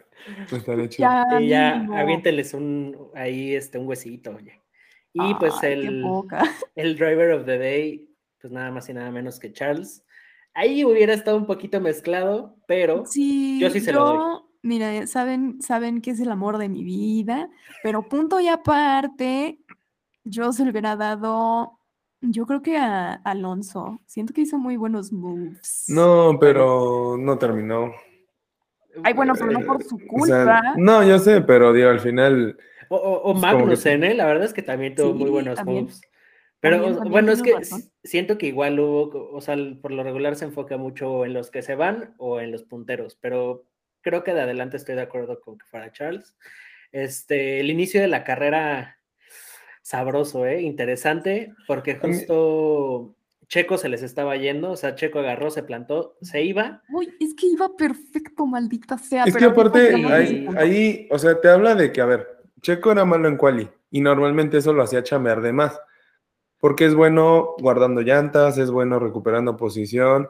Estaría chido. Ya, y ya aviénteles un, ahí este, un huesito, oye. Y pues el, el driver of the day, pues nada más y nada menos que Charles. Ahí hubiera estado un poquito mezclado, pero sí, yo sí se lo doy. Mira, saben, saben que es el amor de mi vida, pero punto y aparte, yo se lo hubiera dado yo creo que a Alonso. Siento que hizo muy buenos moves. No, pero no terminó. Ay, bueno, pero no por su culpa. no, yo sé, pero digo, al final. O, o, Magnussen, ¿eh? La verdad es que también tuvo muy buenos moves. Pero bueno, es que siento que igual hubo, o sea, por lo regular se enfoca mucho en los que se van o en los punteros, pero creo que de adelante estoy de acuerdo con que fuera Charles. Este, el inicio de la carrera sabroso, ¿eh? Interesante, porque justo Checo se les estaba yendo, o sea, Checo agarró, se plantó, se iba. Uy, es que iba perfecto, maldita sea. Es que aparte, ahí, o sea, te habla de que, a ver, Checo era malo en quali, y normalmente eso lo hacía chambear de más, porque es bueno guardando llantas, es bueno recuperando posición,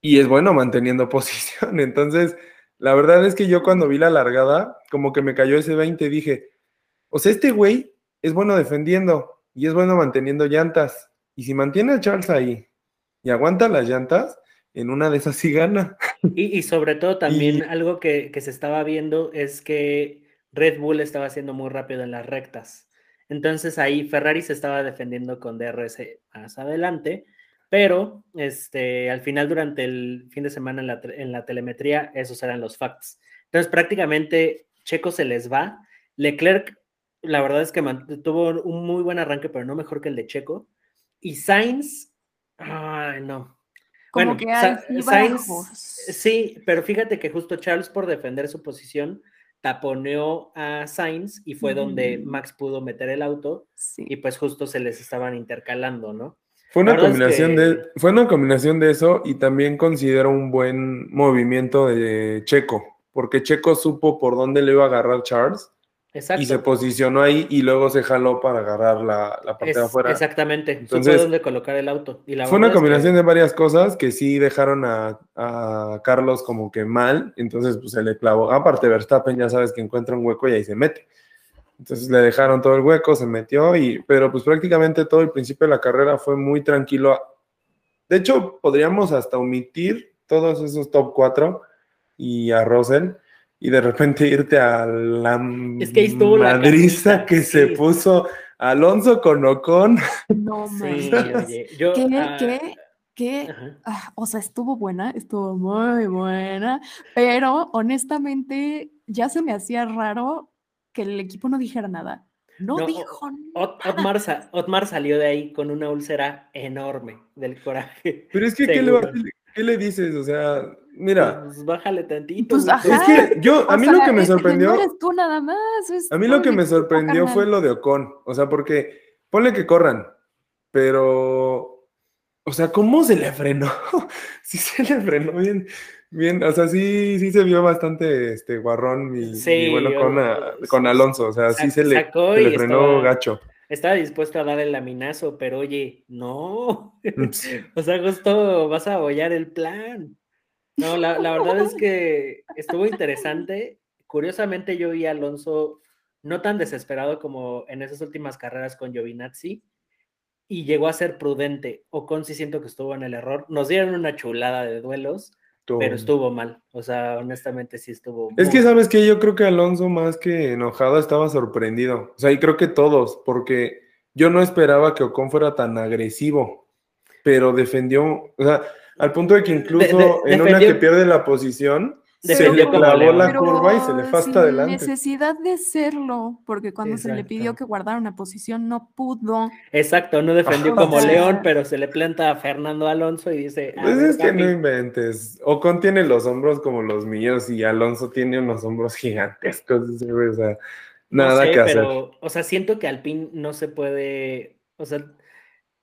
y es bueno manteniendo posición. Entonces, la verdad es que yo cuando vi la largada, como que me cayó ese 20, dije, o sea, este güey es bueno defendiendo y es bueno manteniendo llantas. Y si mantiene a Charles ahí y aguanta las llantas, en una de esas sí gana. Y, sobre todo también algo que, se estaba viendo es que Red Bull estaba haciendo muy rápido en las rectas. Entonces ahí Ferrari se estaba defendiendo con DRS más adelante, pero este, al final durante el fin de semana en la, en la telemetría esos eran los facts. Entonces prácticamente Checo se les va. Leclerc, la verdad es que tuvo un muy buen arranque, pero no mejor que el de Checo. Y Sainz, ay, no. Como bueno, que Sainz, sí, pero fíjate que justo Charles por defender su posición taponeó a Sainz y fue donde Max pudo meter el auto y pues justo se les estaban intercalando, ¿no? Fue una combinación de fue una combinación de eso y también considero un buen movimiento de Checo, porque Checo supo por dónde le iba a agarrar Charles y se posicionó ahí y luego se jaló para agarrar la, parte de afuera. Exactamente. Entonces, Supo dónde colocar el auto. fue una combinación de varias cosas que sí dejaron a, Carlos como que mal. Entonces, pues se le clavó. Aparte, Verstappen ya sabes que encuentra un hueco y ahí se mete. Entonces le dejaron todo el hueco, se metió, y, pero pues prácticamente todo el principio de la carrera fue muy tranquilo. De hecho, podríamos hasta omitir todos esos top 4 y a Russell y de repente irte a la es que madriza que se puso Alonso con Ocon. No me ¿Qué? Ah, ¿Qué? ¿Qué? Ah, o sea, estuvo buena, estuvo muy buena, pero honestamente ya se me hacía raro que el equipo no dijera nada. No, dijo nada. Otmar, salió de ahí con una úlcera enorme del coraje. Pero es que, ¿qué le, ¿qué le dices? O sea, Mira. Pues bájale tantito. Pues, es que yo, a mí lo que me sorprendió. No eres tú nada más. a mí lo que me sorprendió fue lo de Ocon. O sea, porque ponle que corran, pero. O sea, ¿cómo se le frenó? sí se le frenó bien, bien. O sea, sí, sí se vio bastante este guarrón y, bueno con, Alonso. O sea, sí se le, frenó gacho estaba dispuesto a dar el laminazo, pero oye, no. o sea, justo vas a apoyar el plan. No, la, verdad es que estuvo interesante. Curiosamente, yo vi a Alonso no tan desesperado como en esas últimas carreras con Giovinazzi y llegó a ser prudente. Ocon sí siento que estuvo en el error. Nos dieron una chulada de duelos, pero estuvo mal. O sea, honestamente sí estuvo. Es que sabes que yo creo que Alonso más que enojado estaba sorprendido. O sea, y creo que todos, porque yo no esperaba que Ocon fuera tan agresivo, pero defendió, o sea, al punto de que incluso en una que pierde la posición, se le clavó la curva y se le fue hasta adelante. necesidad de serlo, porque cuando se le pidió que guardara una posición no pudo. Exacto, no defendió como León, pero se le planta a Fernando Alonso y dice. Pues es que no inventes. Ocon tiene los hombros como los míos y Alonso tiene unos hombros gigantescos. O sea, nada que hacer. Pero, o sea, siento que Alpine no se puede. O sea,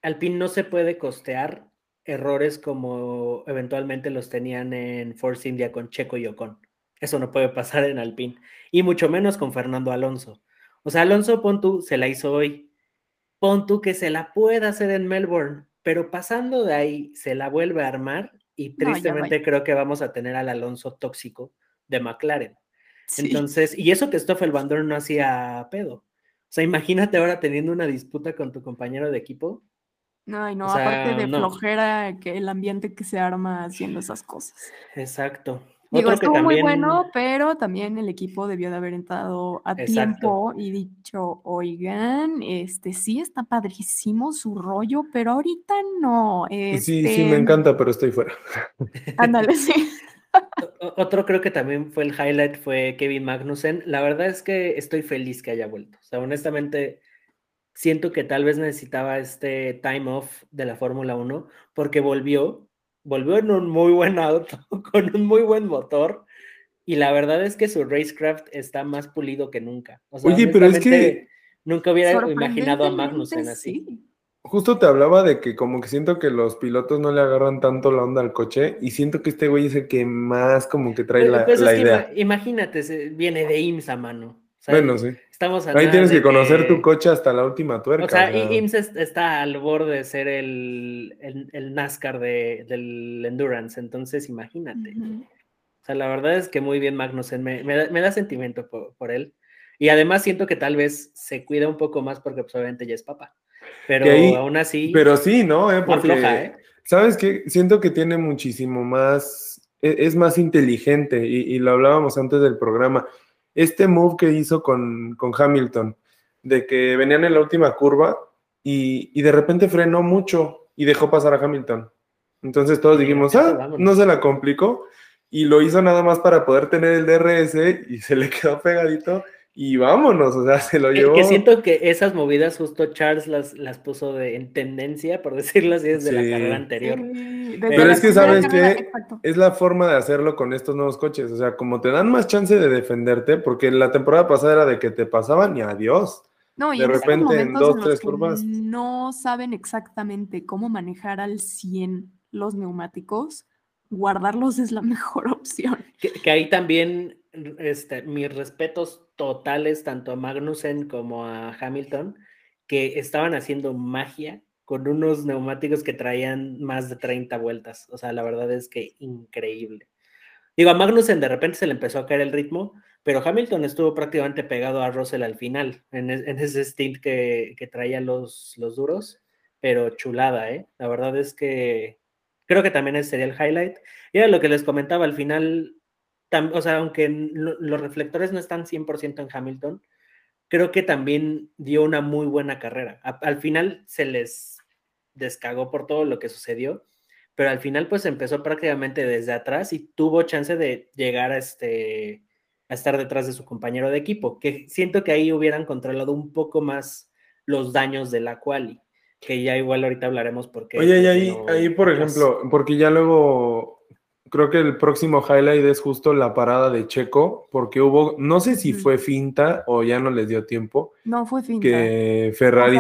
Alpine no se puede costear errores como eventualmente los tenían en Force India con Checo y Ocon. Eso no puede pasar en Alpine. Y mucho menos con Fernando Alonso. O sea, Alonso Pontu se la hizo hoy. Pontu que se la pueda hacer en Melbourne. Pero pasando de ahí, se la vuelve a armar. Y tristemente creo que vamos a tener al Alonso tóxico de McLaren. Entonces, y eso que Stoffel Van no hacía pedo. O sea, imagínate ahora teniendo una disputa con tu compañero de equipo Ay, no, aparte de flojera que el ambiente que se arma haciendo esas cosas. Exacto. Digo, estuvo muy bueno, pero también el equipo debió de haber entrado a tiempo y dicho, oigan, este sí está padrísimo su rollo, pero ahorita no. Sí, sí, me este encanta, pero estoy fuera. Ándale, sí. Otro creo que también fue el highlight fue Kevin Magnussen. La verdad es que estoy feliz que haya vuelto. O sea, honestamente, siento que tal vez necesitaba este time off de la Fórmula 1 porque volvió, volvió en un muy buen auto, con un muy buen motor y la verdad es que su racecraft está más pulido que nunca. Oye, pero es que nunca hubiera imaginado a Magnussen así. Justo te hablaba de que como que siento que los pilotos no le agarran tanto la onda al coche y siento que este güey es el que más como que trae la, pues idea. imagínate, viene de IMSA, mano bueno, sí. Estamos Ahí tienes que conocer tu coche hasta la última tuerca. O sea, IMSS está al borde de ser el, el, NASCAR de, del Endurance, entonces imagínate. O sea, la verdad es que muy bien Magnussen, me, me, da, sentimiento por, él. Y además siento que tal vez se cuida un poco más porque pues, obviamente ya es papá. Pero aún así... Pero sí, ¿no? ¿Eh? Porque, ¿eh? ¿Sabes qué? Siento que tiene muchísimo más... E, es, más inteligente y, y lo hablábamos antes del programa este move que hizo con, Hamilton, de que venían en la última curva y, de repente frenó mucho y dejó pasar a Hamilton. Entonces todos dijimos, ah, no se la complicó. y lo hizo nada más para poder tener el DRS y se le quedó pegadito y vámonos, o sea, se lo llevó. Que siento que esas movidas justo Charles las, las puso de, en tendencia, por decirlo así, desde la carrera anterior. Pero es que sabes que es la forma de hacerlo con estos nuevos coches, o sea, como te dan más chance de defenderte, porque la temporada pasada era de que te pasaban y adiós. No, y de repente en dos, tres curvas. No saben exactamente cómo manejar al 100 los neumáticos, guardarlos es la mejor opción. Que, ahí también, este, mis respetos totales tanto a Magnussen como a Hamilton, que estaban haciendo magia con unos neumáticos que traían más de 30 vueltas. O sea, la verdad es que increíble. Digo, a Magnussen de repente se le empezó a caer el ritmo, pero Hamilton estuvo prácticamente pegado a Russell al final, en, ese stint que, traía los, los duros, pero chulada, ¿eh? La verdad es que creo que también ese sería el highlight. Y era lo que les comentaba, al final, o sea, aunque los reflectores no están 100% en Hamilton, creo que también dio una muy buena carrera. al final se les descagó por todo lo que sucedió, pero al final pues empezó prácticamente desde atrás y tuvo chance de llegar a este a estar detrás de su compañero de equipo, que siento que ahí hubieran controlado un poco más los daños de la quali, que ya igual ahorita hablaremos porque... Oye, y ahí, ahí por ejemplo, porque ya luego creo que el próximo highlight es justo la parada de Checo, porque hubo, no sé si fue finta o ya no les dio tiempo. No fue finta. Que Ferrari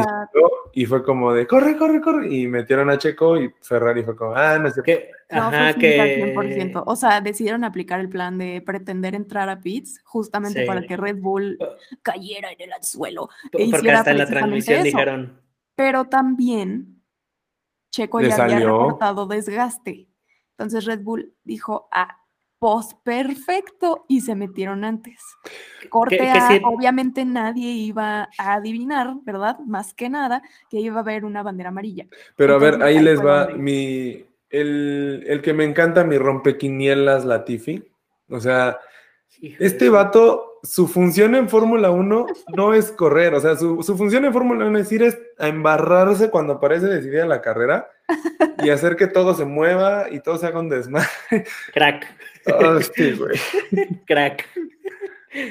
y fue como de corre, corre, corre, y metieron a Checo y Ferrari fue como, ah, no sé. Que, no, fue que... 100%. O sea, decidieron aplicar el plan de pretender entrar a pits justamente para que Red Bull cayera en el suelo. E porque hasta en la transmisión dijeron. Pero también Checo ya había reportado desgaste. Entonces Red Bull dijo, ah, post perfecto y se metieron antes. Corte obviamente nadie iba a adivinar, ¿verdad? Más que nada, que iba a haber una bandera amarilla. Pero a ver, ahí, les va mi, el, el, que me encanta, mi rompequinielas Latifi. O sea, este vato, su función en Fórmula 1 no es correr, o sea, su, función en Fórmula 1 es ir a embarrarse cuando parece decidida la carrera y hacer que todo se mueva y todo se haga un desmadre. Crack. Güey. Crack.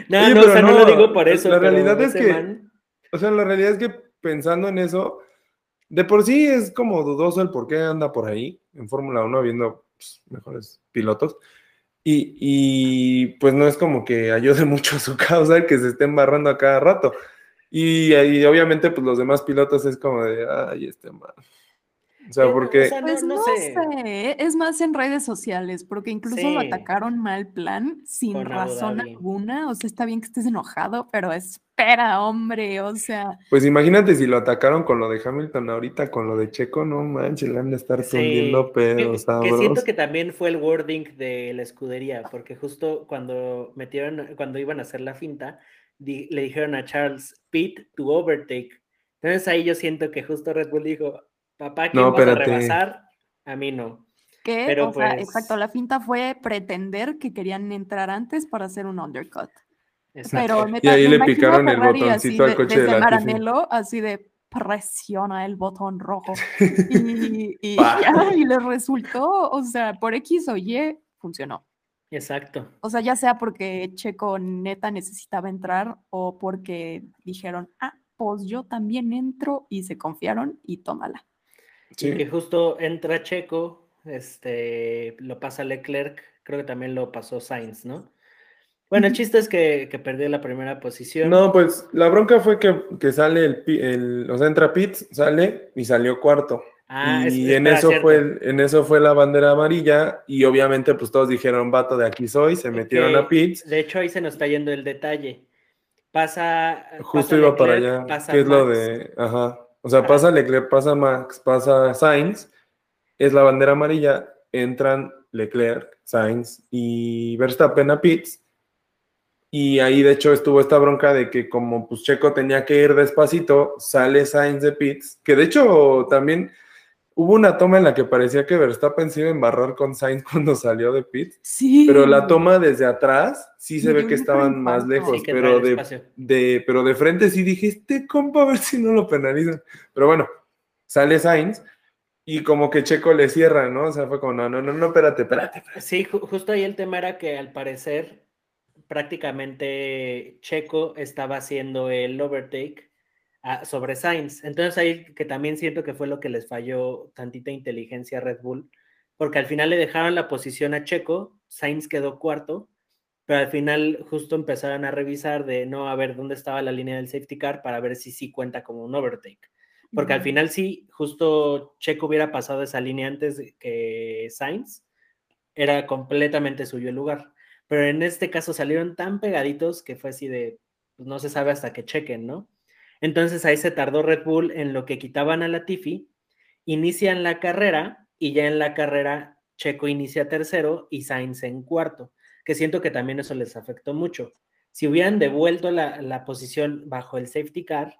No, no, o sea, no, lo digo por eso. La realidad es que, o sea, la realidad es que pensando en eso, de por sí es como dudoso el por qué anda por ahí en Fórmula 1 viendo pues, mejores pilotos. Y, pues no es como que ayude mucho a su causa que se esté embarrando a cada rato. Y, y obviamente pues los demás pilotos es como de, ay, este man. O sea, porque... Pues no, sé. es más en redes sociales, porque incluso lo atacaron mal plan, sin razón alguna. O sea, está bien que estés enojado, pero espera, hombre, o sea... Pues imagínate si lo atacaron con lo de Hamilton ahorita, con lo de Checo, no manches, le han de estar tundiendo pedos, que, que siento que también fue el wording de la escudería, porque justo cuando metieron, cuando iban a hacer la finta, le dijeron a Charles, pit to overtake. Entonces ahí yo siento que justo Red Bull dijo, Papá, ¿quién no, vas a rebasar? A mí no. ¿Qué? Pero pues... exacto, la finta fue pretender que querían entrar antes para hacer un undercut. Pero y ahí le picaron el botoncito al coche de, Maranello, así de presiona el botón rojo. y, y, y le resultó, o sea, por X o Y funcionó. Exacto. O sea, ya sea porque Checo neta necesitaba entrar o porque dijeron, ah, pues yo también entro y se confiaron y tómala. Sí. que justo entra Checo, este, lo pasa Leclerc, creo que también lo pasó Sainz, ¿no? Bueno, el chiste es que, perdió la primera posición. No, pues la bronca fue que, sale el, el, o sea, entra Pitts, sale y salió cuarto. Ah, y en eso fue en eso fue la bandera amarilla y obviamente pues todos dijeron vato de aquí soy, se metieron a Pitts. De hecho ahí se nos está yendo el detalle. Pasa Justo iba para allá, que es lo de, ajá. O sea, pasa Leclerc, pasa Max, pasa Sainz, es la bandera amarilla, entran Leclerc, Sainz y Verstappen a pits. Y ahí de hecho estuvo esta bronca de que como pues Checo tenía que ir despacito, sale Sainz de pits, que de hecho también Hubo una toma en la que parecía que Verstappen se iba a embarrar con Sainz cuando salió de pit. Sí. Pero la toma desde atrás sí se ve que estaban más lejos. pero, de, pero de frente sí dije, este compa, a ver si no lo penalizan. Pero bueno, sale Sainz y como que Checo le cierra, ¿no? O sea, fue como, no, no, no, no, espérate, espérate. Sí, justo ahí el tema era que al parecer prácticamente Checo estaba haciendo el overtake sobre Sainz. Entonces ahí que también siento que fue lo que les falló tantita inteligencia a Red Bull, porque al final le dejaron la posición a Checo, Sainz quedó cuarto, pero al final justo empezaron a revisar de no, a ver dónde estaba la línea del safety car para ver si sí cuenta como un overtake. Porque al final sí, justo Checo hubiera pasado esa línea antes que Sainz, era completamente suyo el lugar. Pero en este caso salieron tan pegaditos que fue así de, pues no se sabe hasta que chequen, ¿no? Entonces ahí se tardó Red Bull en lo que quitaban a la Tiffy, inician la carrera y ya en la carrera Checo inicia tercero y Sainz en cuarto, que siento que también eso les afectó mucho. Si hubieran devuelto la, la posición bajo el safety car,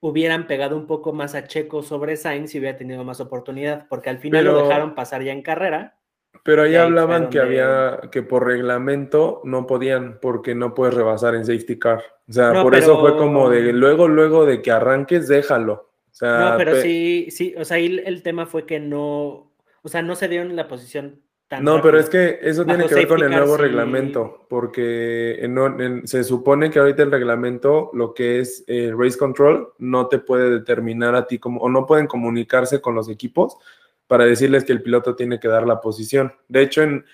hubieran pegado un poco más a Checo sobre Sainz y hubiera tenido más oportunidad, porque al final lo dejaron pasar ya en carrera. Pero ahí, hablaban que había que por reglamento no podían porque no puedes rebasar en safety car. O sea, por eso fue como de luego luego de que arranques déjalo. O sea, no, pero sí sí, o sea, ahí el tema fue que no, o sea, no se dieron la posición no, pero es que eso tiene que ver con el nuevo reglamento, porque se supone que ahorita el reglamento, lo que es el race control, no te puede determinar a ti como, o no pueden comunicarse con los equipos para decirles que el piloto tiene que dar la posición. De hecho, en,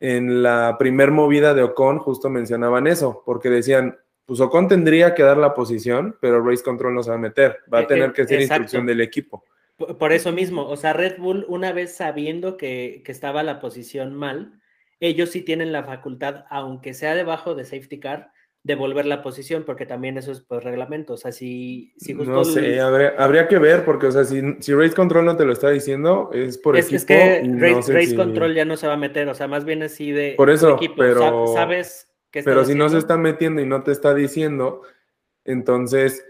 en la primer movida de Ocon justo mencionaban eso, porque decían, pues Ocon tendría que dar la posición, pero race control no se va a meter, va a e, tener e, que ser instrucción del equipo. Por eso mismo, o sea, Red Bull, una vez sabiendo que, estaba la posición mal, ellos sí tienen la facultad, aunque sea debajo de safety car, de volver la posición, porque también eso es por reglamento. O sea, si, si justo. No sé, habría, que ver, porque, o sea, si, si, Race Control no te lo está diciendo, es por es, Es que Race, Control ya no se va a meter, o sea, más bien así de. Por eso, pero. Sabes que Pero si no se está metiendo y no te está diciendo, entonces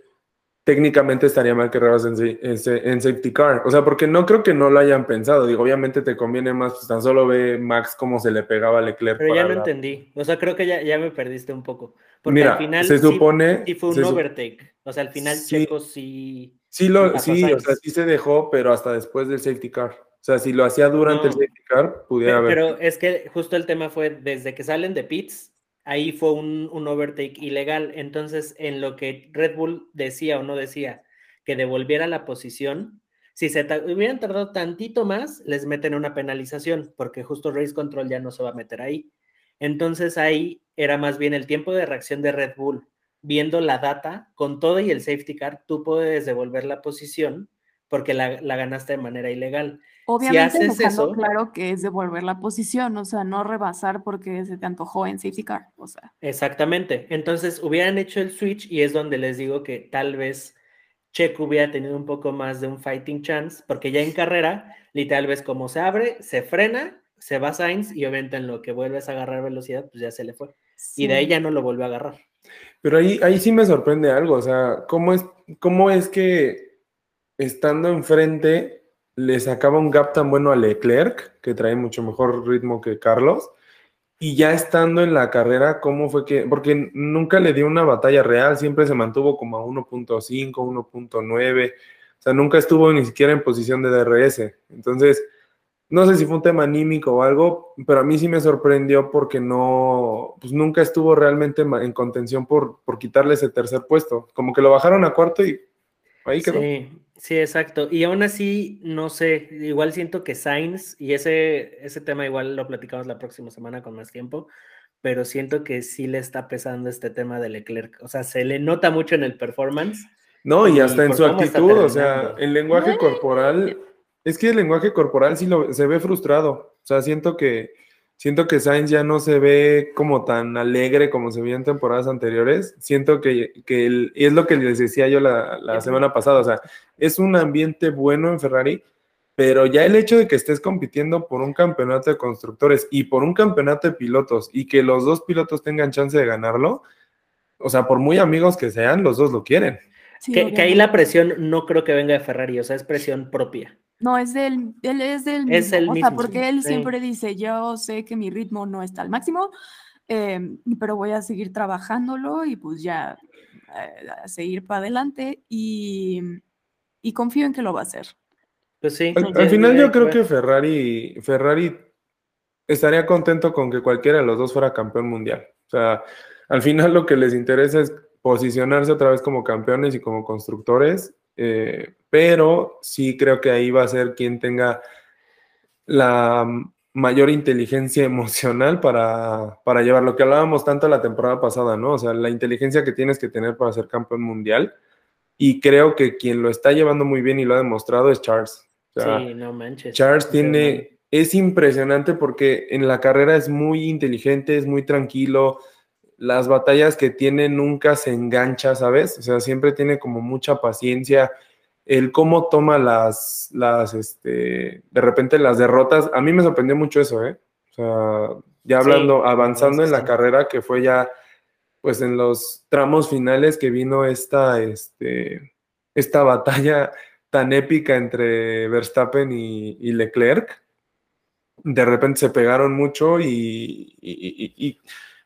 técnicamente estaría mal que rebas en, en, safety car. O sea, porque no creo que no lo hayan pensado. Digo, obviamente te conviene más, pues tan solo ve Max cómo se le pegaba a Leclerc. Pero ya no entendí. O sea, creo que ya, ya me perdiste un poco. Porque Mira, al final se supone. Sí, fue un overtake. O sea, al final Checo sí. Sí, lo, sí, o sea, sí se dejó, pero hasta después del safety car. O sea, si lo hacía durante el safety car, pudiera haber. Pero es que justo el tema fue desde que salen de pits ahí fue un, overtake ilegal. Entonces, en lo que Red Bull decía o no decía que devolviera la posición, si se hubieran tardado tantito más, les meten una penalización, porque justo Race Control ya no se va a meter ahí. Entonces ahí era más bien el tiempo de reacción de Red Bull. Viendo la data, con todo y el safety car, tú puedes devolver la posición porque la, la ganaste de manera ilegal. Obviamente si eso, claro que es devolver la posición, o sea, no rebasar porque se te antojó en safety car, o sea. Exactamente. Entonces hubieran hecho el switch y es donde les digo que tal vez Checo hubiera tenido un poco más de un fighting chance, porque ya en carrera, literal vez como se abre, se frena, se va Sainz y obviamente en lo que vuelves a agarrar velocidad, pues ya se le fue. Y de ahí ya no lo vuelve a agarrar. Pero ahí, ahí sí me sorprende algo, o sea, ¿cómo es, cómo es que estando enfrente le sacaba un gap tan bueno a Leclerc, que trae mucho mejor ritmo que Carlos, y ya estando en la carrera, ¿cómo fue que? Porque nunca le dio una batalla real, siempre se mantuvo como a 1.5, 1.9, o sea, nunca estuvo ni siquiera en posición de DRS. Entonces, no sé si fue un tema anímico o algo, pero a mí sí me sorprendió porque no, pues nunca estuvo realmente en contención por, por quitarle ese tercer puesto. Como que lo bajaron a cuarto y ahí quedó. Sí, Sí, exacto. Y aún así, no sé, igual siento que Sainz, y ese, ese tema igual lo platicamos la próxima semana con más tiempo, pero siento que sí le está pesando este tema de Leclerc. O sea, se le nota mucho en el performance. No, y hasta en su actitud, o sea, el lenguaje corporal, es que el lenguaje corporal sí lo, se ve frustrado. O sea, siento que Siento que Sainz ya no se ve como tan alegre como se veía en temporadas anteriores. Siento que, que y es lo que les decía yo la, semana pasada, o sea, es un ambiente bueno en Ferrari, pero ya el hecho de que estés compitiendo por un campeonato de constructores y por un campeonato de pilotos y que los dos pilotos tengan chance de ganarlo, o sea, por muy amigos que sean, los dos lo quieren. que, que, ahí la presión no creo que venga de Ferrari, o sea, es presión propia. No, es del, él es del mismo, o sea, porque él siempre dice, yo sé que mi ritmo no está al máximo, em, pero voy a seguir trabajándolo y pues ya eh, a seguir para adelante y, y, confío en que lo va a hacer. Pues sí. Al, final yo creo que Ferrari, Ferrari estaría contento con que cualquiera de los dos fuera campeón mundial. O sea, al final lo que les interesa es posicionarse otra vez como campeones y como constructores, eh, pero sí creo que ahí va a ser quien tenga la mayor inteligencia emocional para, para llevar lo que hablábamos tanto la temporada pasada, ¿no? O sea, la inteligencia que tienes que tener para ser campeón mundial. Y creo que quien lo está llevando muy bien y lo ha demostrado es Charles. sí, no manches. Charles tiene, es impresionante porque en la carrera es muy inteligente, es muy tranquilo. Las batallas que tiene nunca se engancha, ¿sabes? O sea, siempre tiene como mucha paciencia el cómo toma las, las, este, de repente las derrotas, a mí me sorprendió mucho eso, ¿eh? O sea, ya hablando, avanzando en la carrera, que fue ya, pues en los tramos finales que vino esta, este, esta batalla tan épica entre Verstappen y, Leclerc, de repente se pegaron mucho y, y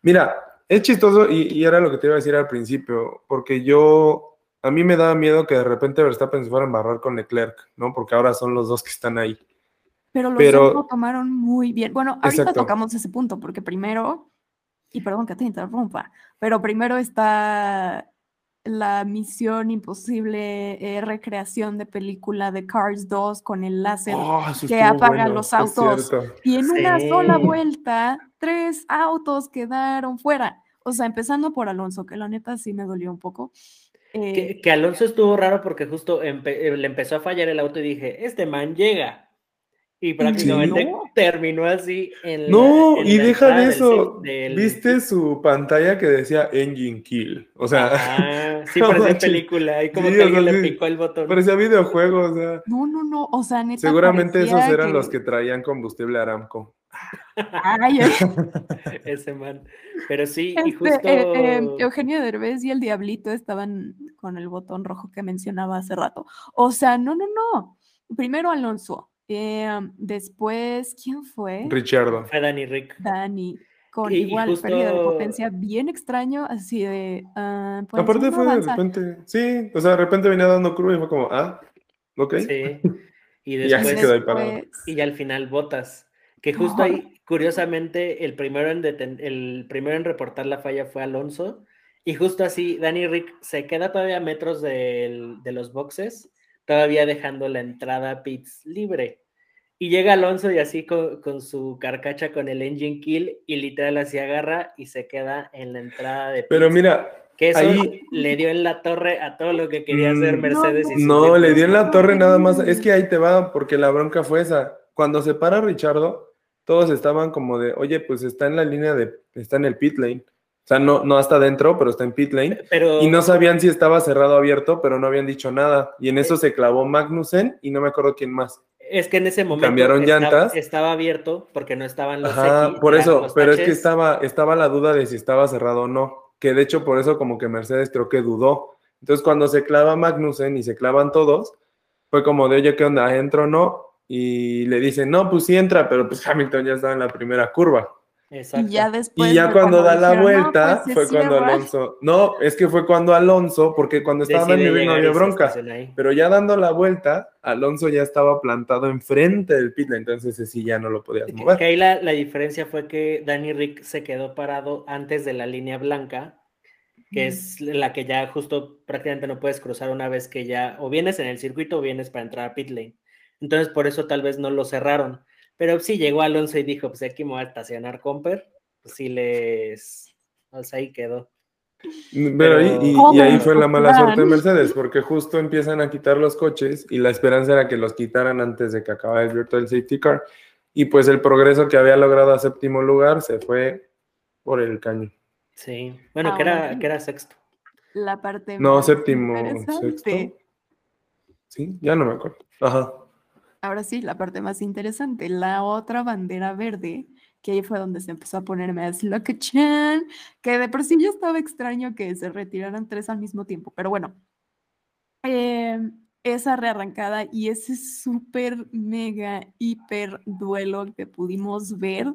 mira, es chistoso y, era lo que te iba a decir al principio, porque yo a mí me daba miedo que de repente Verstappen se fuera a embarrar con Leclerc, ¿no? Porque ahora son los dos que están ahí. Pero los dos lo tomaron muy bien. Bueno, ahorita tocamos ese punto, porque primero, y perdón que te interrumpa, pero primero está la misión imposible eh, recreación de película de Cars 2 con el láser ah, que apaga los autos. Y en una sola vuelta, tres autos quedaron fuera. O sea, empezando por Alonso, que la neta sí me dolió un poco. Eh, que, Alonso estuvo raro porque justo eh, le empezó a fallar el auto y dije, este man llega. Y prácticamente terminó así en No, y deja de eso. ¿Viste su pantalla que decía Engine Kill? O sea. Ah, sí, parecía película. Y como que alguien le picó el botón. Parecía videojuego, o sea. No, no, no. O sea, neta. Seguramente esos eran los que traían combustible Aramco. Ay, ese man. Pero sí, y este, justo. Eh, em, Eugenio Derbez y el Diablito estaban con el botón rojo que mencionaba hace rato. O sea, no, no, no. Primero Alonso. Em, después, ¿quién fue? Richardo. Fue Dani Rick. Dani. Con igual pérdida de potencia bien extraño, así de. Uh, Aparte fue de repente. Sí, o sea, de repente venía dando curva y fue como, ah, ok. Sí. Y después. ya quedó ahí parado. Y al final botas. Que justo ahí, curiosamente, el primero, en el primero en reportar la falla fue Alonso. Y justo así, Danny Rick se queda todavía a metros de los boxes, todavía dejando la entrada a pits libre. Y llega Alonso y así con, su carcacha con el engine kill y literal así agarra y se queda en la entrada de. Pero mira, que eso le dio en la torre a todo lo que quería hacer mm, Mercedes. No, le dio en la torre nada más. Es que ahí te va, porque la bronca fue esa. Cuando se para Richardo, todos estaban como de, oye, pues está en la línea de, está en el pit lane. O sea, no, no hasta adentro, pero está en pit lane. y no sabían si estaba cerrado o abierto, pero no habían dicho nada. Y en eso se clavó Magnussen y no me acuerdo quién más. Es que en ese momento cambiaron estaba, llantas. Estaba abierto porque no estaban los Ajá, por eso, pero es que estaba, estaba la duda de si estaba cerrado o no. Que de hecho por eso como que Mercedes creo que dudó. Entonces cuando se clava Magnussen y se clavan todos, fue como de, oye, ¿qué onda? ¿Entro o no? y le dicen, no, pues sí entra, pero pues Hamilton ya estaba en la primera curva. Exacto. Y ya después. Y ya cuando, da la vuelta, pues, fue cuando Alonso. No, es que fue cuando Alonso, porque cuando estaba dando no había bronca. Pero ya dando la vuelta, Alonso ya estaba plantado enfrente del pit, entonces sí ya no lo podías mover. Que ahí la, la, diferencia fue que Danny Rick se quedó parado antes de la línea blanca, que es la que ya justo prácticamente no puedes cruzar una vez que ya o vienes en el circuito o vienes para entrar a pit lane. Entonces, por eso tal vez no lo cerraron. Pero sí llegó Alonso y dijo, pues aquí me voy a estacionar Comper. Pues sí les... Pues ahí quedó. Pero, y, ahí fue la mala suerte de Mercedes, porque justo empiezan a quitar los coches y la esperanza era que los quitaran antes de que acabara el Virtual Safety Car. Y pues el progreso que había logrado a séptimo lugar se fue por el caño. Sí, bueno, que, era, que era sexto. La parte No, séptimo, sexto. Sí, ya no me acuerdo. Ajá ahora sí, la parte más interesante, la otra bandera verde, que ahí fue donde se empezó a poner más Chan, que de por sí ya estaba extraño que se retiraran tres al mismo tiempo, pero bueno, em, esa rearrancada y ese súper, mega, hiper duelo que pudimos ver,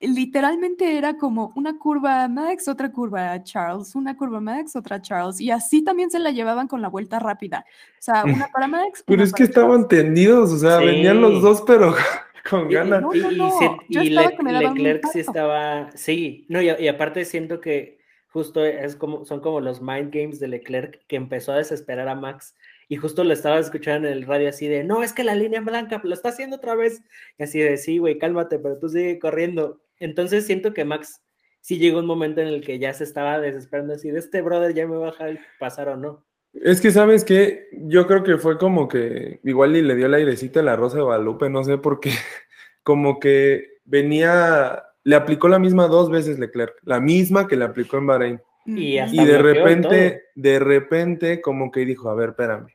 literalmente era como una curva a Max, otra curva a Charles, una curva a Max, otra a Charles, y así también se la llevaban con la vuelta rápida. O sea, una para Max. Pero es que Charles. estaban tendidos, o sea, Sí. venían los dos, pero con ganas. no, Y, no, se- Le- Leclerc sí estaba, sí, no, y, y aparte siento que justo es como, son como los mind games de Leclerc que empezó a desesperar a Max y justo lo estaba escuchando en el radio así de, no, es que la línea blanca lo está haciendo otra vez, y así de, sí, güey, cálmate, pero tú sigue corriendo. Entonces siento que Max sí llegó un momento en el que ya se estaba desesperando así de, este brother ya me va a dejar pasar o no. Es que, ¿sabes qué? Yo creo que fue como que igual y le dio el airecito a la Rosa de Guadalupe, no sé por qué. Como que venía, le aplicó la misma dos veces Leclerc, la misma que le aplicó en Bahrein. Y Y de repente, de repente, como que dijo, a ver, espérame.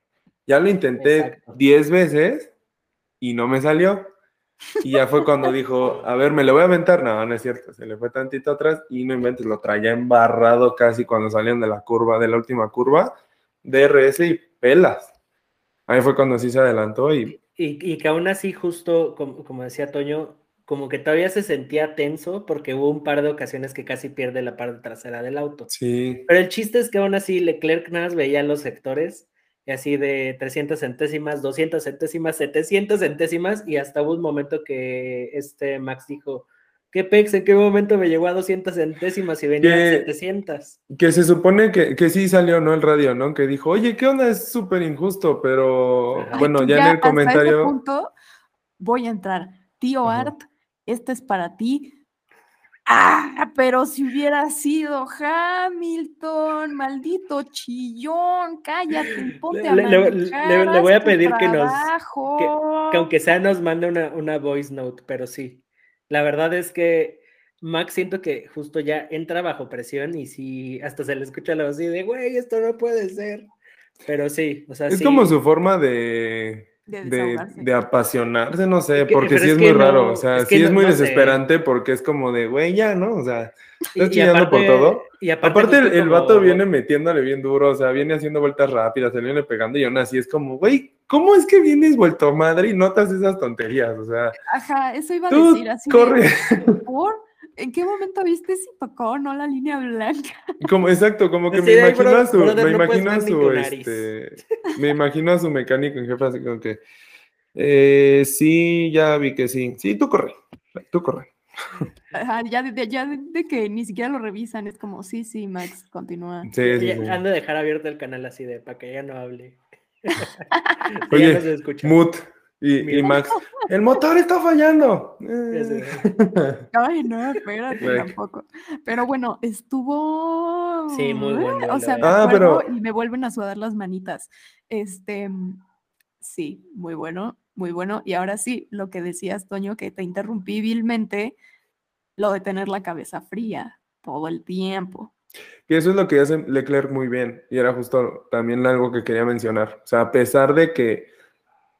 Ya lo intenté Exacto. 10 veces y no me salió. Y ya fue cuando dijo, a ver, me lo voy a aventar. No, no es cierto, se le fue tantito atrás y no inventes, lo traía embarrado casi cuando salían de la curva, de la última curva, DRS y pelas. Ahí fue cuando sí se adelantó y Y, y que aún así, justo como, como decía Toño, como que todavía se sentía tenso porque hubo un par de ocasiones que casi pierde la parte trasera del auto. sí. Pero el chiste es que aún así Leclerc nada más veía los sectores y así de 300 centésimas, 200 centésimas, 700 centésimas y hasta hubo un momento que este Max dijo, ¿qué pex? ¿En qué momento me llegó a 200 centésimas y venía a Que- 700? Que se supone que, que sí salió, ¿no? El radio, ¿no? Que dijo, oye, ¿qué onda? Es súper injusto, pero Ajá. bueno, ya, en el hasta ese comentario. punto voy a entrar. Tío Ajá. Art, este es para ti. Ah, pero si hubiera sido Hamilton, maldito chillón, cállate y ponte a Le- le- manejar, le- le voy a pedir que nos- que aunque sea nos mande una, una voice note, pero sí. La verdad es que Max siento que justo ya entra bajo presión y sí, hasta se le escucha la voz así de, güey, esto no puede ser. Pero sí, o sea, Es sí. como su forma de, De de, desahogarse. de apasionarse, no sé, Es que- porque sí es es que muy raro, o sea, es que sí es muy no sé. desesperante porque es como de, güey, ya, ¿no? O sea, estás chillando por todo. y aparte, aparte el, el vato como- viene metiéndole bien duro, o sea, viene haciendo vueltas rápidas, se viene pegando y aún así es como, güey, ¿cómo es que vienes vuelto madre y notas esas tonterías? O sea, Ajá, eso iba a tú decir así. de, corre. ¿por? ¿En qué momento viste si tocó o no la línea blanca? Como, exacto, como que me de, "Ay, imagino bro- a su, me imagino a su, tu nariz". este, me imagino a su mecánico en jefe así como que, eh, sí, ya vi que sí, sí, tú corre, tú corre. Ajá, ya, de, ya de, de que ni siquiera lo revisan, es como, sí, sí, Max, continúa. Sí, sí, Ya- sí. Han de dejar abierto el canal así de para que ella no hable. Ya Oye, no se escucha. Mut y, y. Max, el motor está fallando. Eh. Ay, no, espérate Like. tampoco. Pero bueno, estuvo. Sí, muy bueno, O sea, me. Ah, acuerdo pero- y me vuelven a sudar las manitas. Este, sí, muy bueno, muy bueno. Y ahora sí, lo que decías, Toño, que te interrumpí vilmente, lo de tener la cabeza fría todo el tiempo. Que eso es lo que hace Leclerc muy bien. Y era justo también algo que quería mencionar. O sea, a pesar de que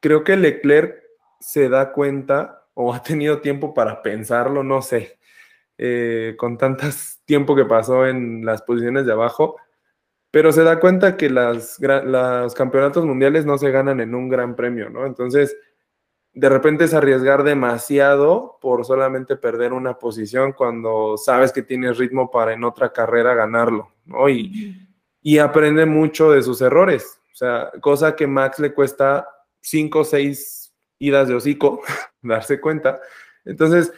creo que Leclerc se da cuenta o ha tenido tiempo para pensarlo, no sé, eh, con tantas tiempo que pasó en las posiciones de abajo, pero se da cuenta que las, los campeonatos mundiales no se ganan en un gran premio, ¿no? Entonces, de repente es arriesgar demasiado por solamente perder una posición cuando sabes que tienes ritmo para en otra carrera ganarlo, ¿no? Y, y aprende mucho de sus errores. O sea, cosa que Max le cuesta cinco o seis idas de hocico darse cuenta. Entonces,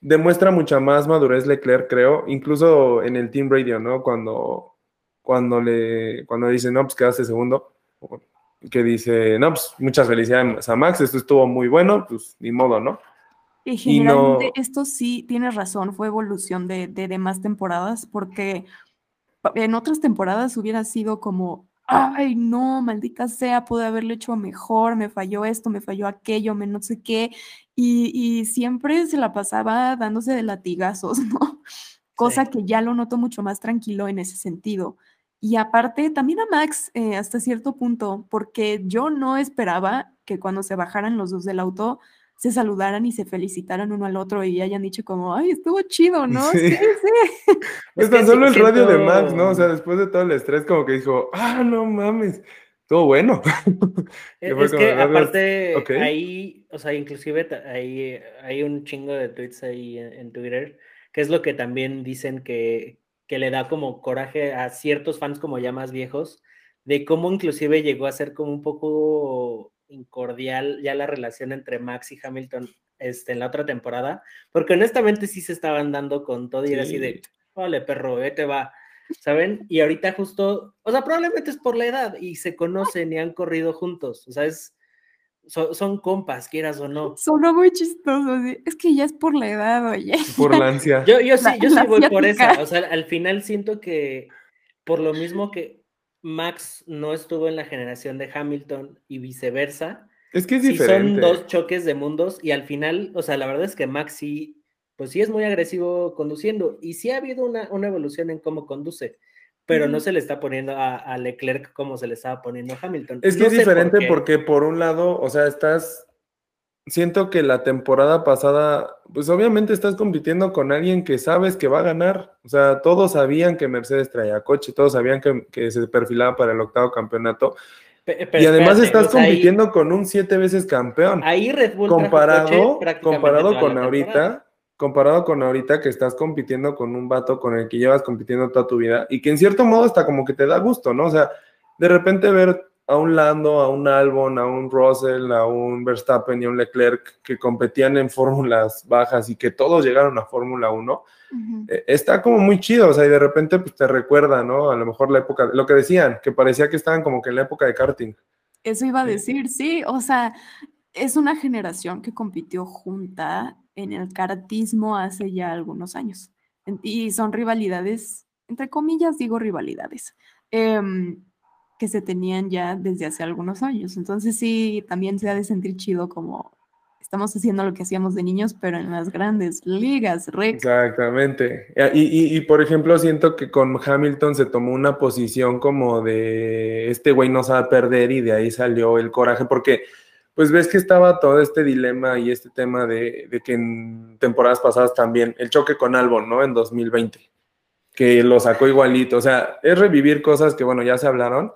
demuestra mucha más madurez Leclerc, creo, incluso en el Team Radio, ¿no? Cuando, cuando le cuando dice, no, pues quedaste segundo, que dice, no, pues muchas felicidades a Max, esto estuvo muy bueno, pues ni modo, ¿no? Y Y no- generalmente esto sí, tienes razón, fue evolución de, de demás temporadas, porque en otras temporadas hubiera sido como, ay, no, maldita sea, pude haberlo hecho mejor, me falló esto, me falló aquello, me no sé qué, y, y siempre se la pasaba dándose de latigazos, ¿no? Cosa Sí. que ya lo noto mucho más tranquilo en ese sentido. Y aparte, también a Max eh, hasta cierto punto, porque yo no esperaba que cuando se bajaran los dos del auto se saludaran y se felicitaran uno al otro y hayan dicho como, ay, estuvo chido, ¿no? Sí. Sí, sí. Es tan sí solo el radio de Max, ¿no? O sea, después de todo el estrés, como que dijo, ah, no mames, Estuvo bueno. Es, es que aparte ahí, o sea, inclusive hay, hay un chingo de tweets ahí en, Twitter, que es lo que también dicen que, que le da como coraje a ciertos fans como ya más viejos, de cómo inclusive llegó a ser como un poco incordial ya la relación entre Max y Hamilton este, en la otra temporada, porque honestamente sí se estaban dando con todo y era así de, vale, perro, te va, ¿saben? Y ahorita justo, o sea, probablemente es por la edad y se conocen y han corrido juntos, o sea, es, son, compas, quieras o no. Sonó muy chistoso, es que ya es por la edad, oye. Por la ansia. Yo, yo sí, yo sí voy por esa, o sea, al final siento que por lo mismo que Max no estuvo en la generación de Hamilton y viceversa. Es que es diferente. son dos choques de mundos y al final, o sea, la verdad es que Max sí, pues sí es muy agresivo conduciendo y sí ha habido una, evolución en cómo conduce, pero no se le está poniendo a, Leclerc como se le estaba poniendo a Hamilton. Es que es diferente porque por un lado, o sea, estás siento que la temporada pasada, pues obviamente estás compitiendo con alguien que sabes que va a ganar. O sea, todos sabían que Mercedes traía coche, todos sabían que, se perfilaba para el octavo campeonato. y además estás compitiendo con un siete veces campeón. Ahí Red Bull comparado, comparado con ahorita, comparado con ahorita que estás compitiendo con un vato con el que llevas compitiendo toda tu vida y que en cierto modo hasta como que te da gusto, ¿no? O sea, de repente ver a un Lando, a un Albon, a un Russell, a un Verstappen y a un Leclerc que competían en fórmulas bajas y que todos llegaron a Fórmula 1, eh, está como muy chido, o sea, y de repente pues, te recuerda, ¿no? A lo mejor la época, lo que decían, que parecía que estaban como que en la época de karting. Eso iba a decir, sí, o sea, es una generación que compitió junta en el kartismo hace ya algunos años. Y son rivalidades, entre comillas digo rivalidades. Eh, que se tenían ya desde hace algunos años. Entonces sí, también se ha de sentir chido como estamos haciendo lo que hacíamos de niños, pero en las grandes ligas, Exactamente. Y, y, por ejemplo, siento que con Hamilton se tomó una posición como de este güey no sabe perder y de ahí salió el coraje, porque pues ves que estaba todo este dilema y este tema de, de que en temporadas pasadas también, el choque con Albon, ¿no? En 2020 que lo sacó igualito. O sea, es revivir cosas que, bueno, ya se hablaron,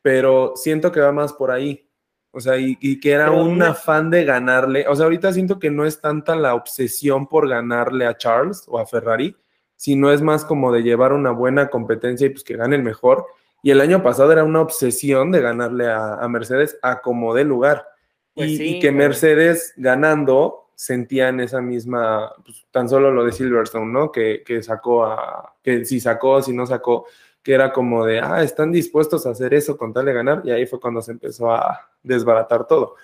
pero siento que va más por ahí. O sea, y, que era un afán de ganarle. O sea, ahorita siento que no es tanta la obsesión por ganarle a Charles o a Ferrari, sino es más como de llevar una buena competencia y pues que gane el mejor. Y el año pasado era una obsesión de ganarle a, Mercedes a como de lugar. Pues y, que Mercedes ganando sentían esa misma, pues, tan solo lo de Silverstone, ¿no? Que, que, sacó a, que si sacó, si no sacó, que era como de, ah, están dispuestos a hacer eso con tal de ganar, y ahí fue cuando se empezó a desbaratar todo.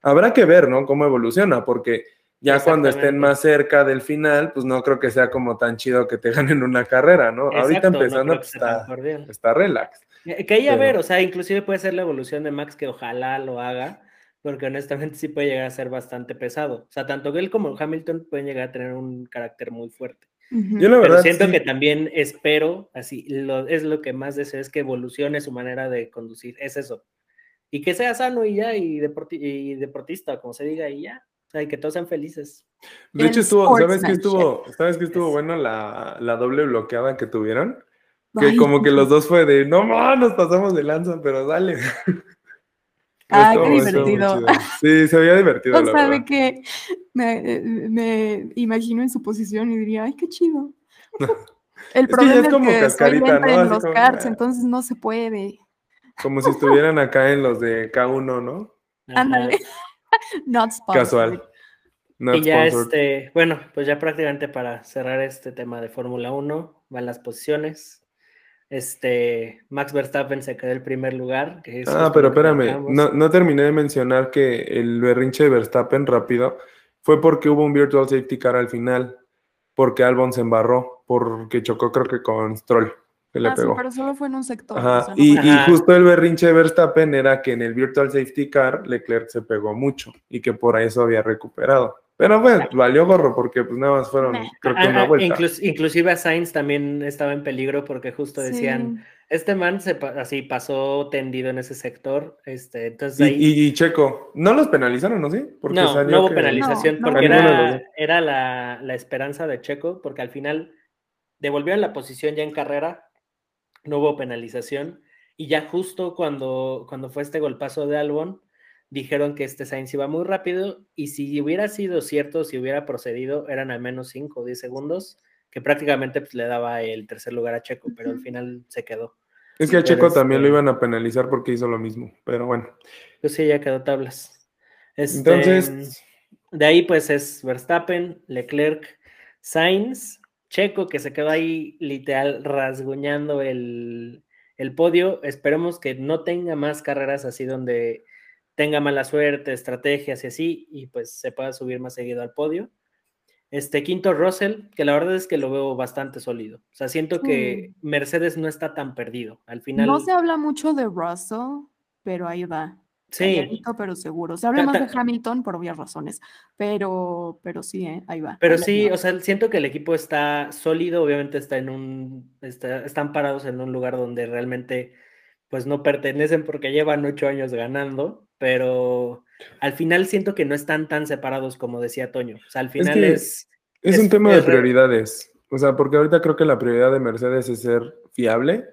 Habrá que ver, ¿no? Cómo evoluciona, porque ya cuando estén más cerca del final, pues no creo que sea como tan chido que te ganen una carrera, ¿no? Ahorita empezando, pues, está, está relax. Que ahí a ver, o sea, inclusive puede ser la evolución de Max que ojalá lo haga, porque honestamente sí puede llegar a ser bastante pesado. O sea, tanto él como Hamilton pueden llegar a tener un carácter muy fuerte. Yo la verdad, Pero siento que también espero, así, lo, es lo que más deseo, es que evolucione su manera de conducir, es eso. Y que sea sano y ya, y, y deportista, como se diga, y ya. O sea, y que todos sean felices. De hecho, estuvo, ¿sabes qué estuvo, ¿sabes qué estuvo bueno la, la doble bloqueada que tuvieron? Que como que los dos fue de, no, nos pasamos de lanza, pero dale. Ah, qué divertido. Sí, se veía divertido. No sabe que me, me, imagino en su posición y diría, ay, qué chido. El problema es, como que cascarita, ¿no? en los karts, ah". entonces no se puede. Como si estuvieran acá en los de K1, ¿no? Ándale. Not sponsored. Casual. y ya este, bueno, pues ya prácticamente para cerrar este tema de Fórmula 1, van las posiciones. Este, Max Verstappen se quedó el primer lugar. ah, pero espérame, no, no, terminé de mencionar que el berrinche de Verstappen rápido fue porque hubo un virtual safety car al final, porque Albon se embarró, porque chocó creo que con Stroll. Que le ah, pegó. pero solo fue en un sector. y, justo el berrinche de Verstappen era que en el virtual safety car Leclerc se pegó mucho y que por eso había recuperado. Pero bueno, valió gorro porque pues nada más fueron, creo que una vuelta. inclusive a Sainz también estaba en peligro porque justo decían, este man se así pasó tendido en ese sector. Este, entonces ahí... y, Checo, ¿no los penalizaron, no sí? Porque no, no hubo penalización porque era, era la, la, esperanza de Checo, porque al final devolvieron la posición ya en carrera, no hubo penalización y ya justo cuando, cuando fue este golpazo de Albon, dijeron que este Sainz iba muy rápido y si hubiera sido cierto, si hubiera procedido, eran al menos 5 o 10 segundos, que prácticamente pues, le daba el tercer lugar a Checo, pero al final se quedó. Es que a Checo también lo iban a penalizar porque hizo lo mismo, pero bueno. Pues sí, ya quedó tablas. Este, Entonces, de ahí pues es Verstappen, Leclerc, Sainz, Checo que se quedó ahí literal rasguñando el, el podio. Esperemos que no tenga más carreras así donde tenga mala suerte, estrategias y así, y pues se pueda subir más seguido al podio. Este quinto Russell, que la verdad es que lo veo bastante sólido. O sea, siento que Mercedes no está tan perdido. Al final. No se habla mucho de Russell, pero ahí va. Sí. pero seguro. Se habla más de Hamilton por obvias razones, pero, pero sí, ¿eh? ahí va. Pero sí, o sea, siento que el equipo está sólido, obviamente está en un, están parados en un lugar donde realmente pues no pertenecen porque llevan ocho años ganando, pero al final siento que no están tan separados como decía Toño. O sea, al final es... Es, un tema de prioridades. O sea, porque ahorita creo que la prioridad de Mercedes es ser fiable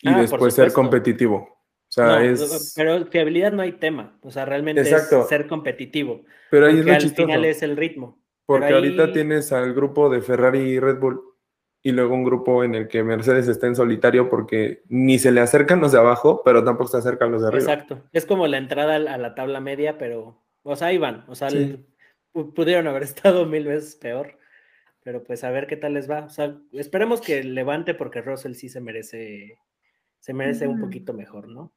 y ah, después ser competitivo. O sea, es... Pero fiabilidad no hay tema. O sea, realmente es ser competitivo. Pero ahí es al final es el ritmo. Porque ahorita tienes al grupo de Ferrari y Red Bull y luego un grupo en el que Mercedes está en solitario porque ni se le acercan los de abajo, pero tampoco se acercan los de arriba. Exacto. Es como la entrada a la tabla media, pero, o sea, ahí van. O sea, pudieron haber estado mil veces peor, pero pues a ver qué tal les va. O sea, esperemos que levante porque Russell sí se merece, se merece un poquito mejor, ¿no?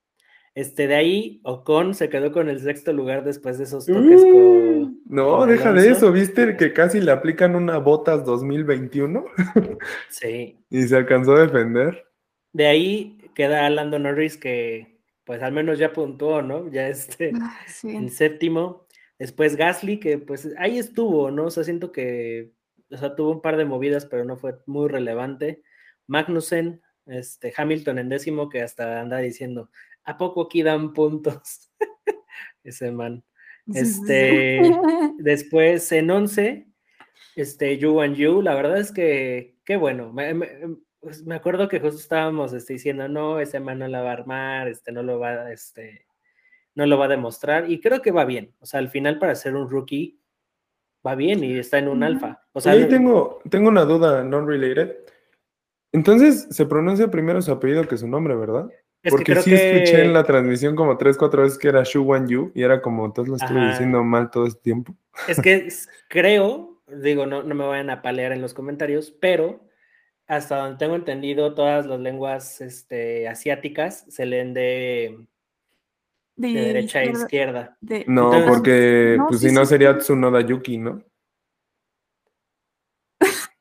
Este, de ahí, Ocon se quedó con el sexto lugar después de esos toques con. Mm, no, deja de eso, ¿viste? Que casi le aplican una botas 2021. sí. Y se alcanzó a defender. De ahí queda Lando Norris, que pues al menos ya puntuó, ¿no? Ya este, ah, en séptimo. Después Gasly, que pues ahí estuvo, ¿no? O sea, siento que, o sea, tuvo un par de movidas, pero no fue muy relevante. Magnussen, este, Hamilton en décimo, que hasta anda diciendo, ¿a poco aquí dan puntos? Ese man. Este, después en 11, este, You and You, la verdad es que, qué bueno, pues, me, acuerdo que justo estábamos este, diciendo, no, ese man no la va a armar, este, no lo va, este, no lo va a demostrar, y creo que va bien, o sea, al final para ser un rookie, va bien y está en un alfa. O sea, ahí tengo, tengo una duda non-related. Entonces, se pronuncia primero su apellido que su nombre, ¿verdad? Porque sí escuché en la transmisión como tres, cuatro veces que era Shu Wan Yu y era como, todos lo estuve diciendo mal todo este tiempo. Es que creo, digo, no, no me vayan a palear en los comentarios, pero hasta donde tengo entendido, todas las lenguas este, asiáticas se leen de, de, derecha a izquierda. no, porque pues si no sería Tsunoda Yuki, ¿no?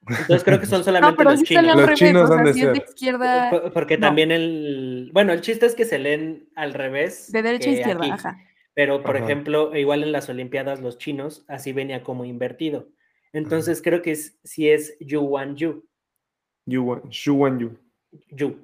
Entonces creo que son solamente los chinos. Los chinos son de izquierda. Porque también el. Bueno, el chiste es que se leen al revés. De derecha a izquierda, ajá. Pero, por ejemplo, igual en las Olimpiadas, los chinos así venía como invertido. Entonces creo que es, si es Yu Wan Yu. Yu Shu Wan Yu. Yu.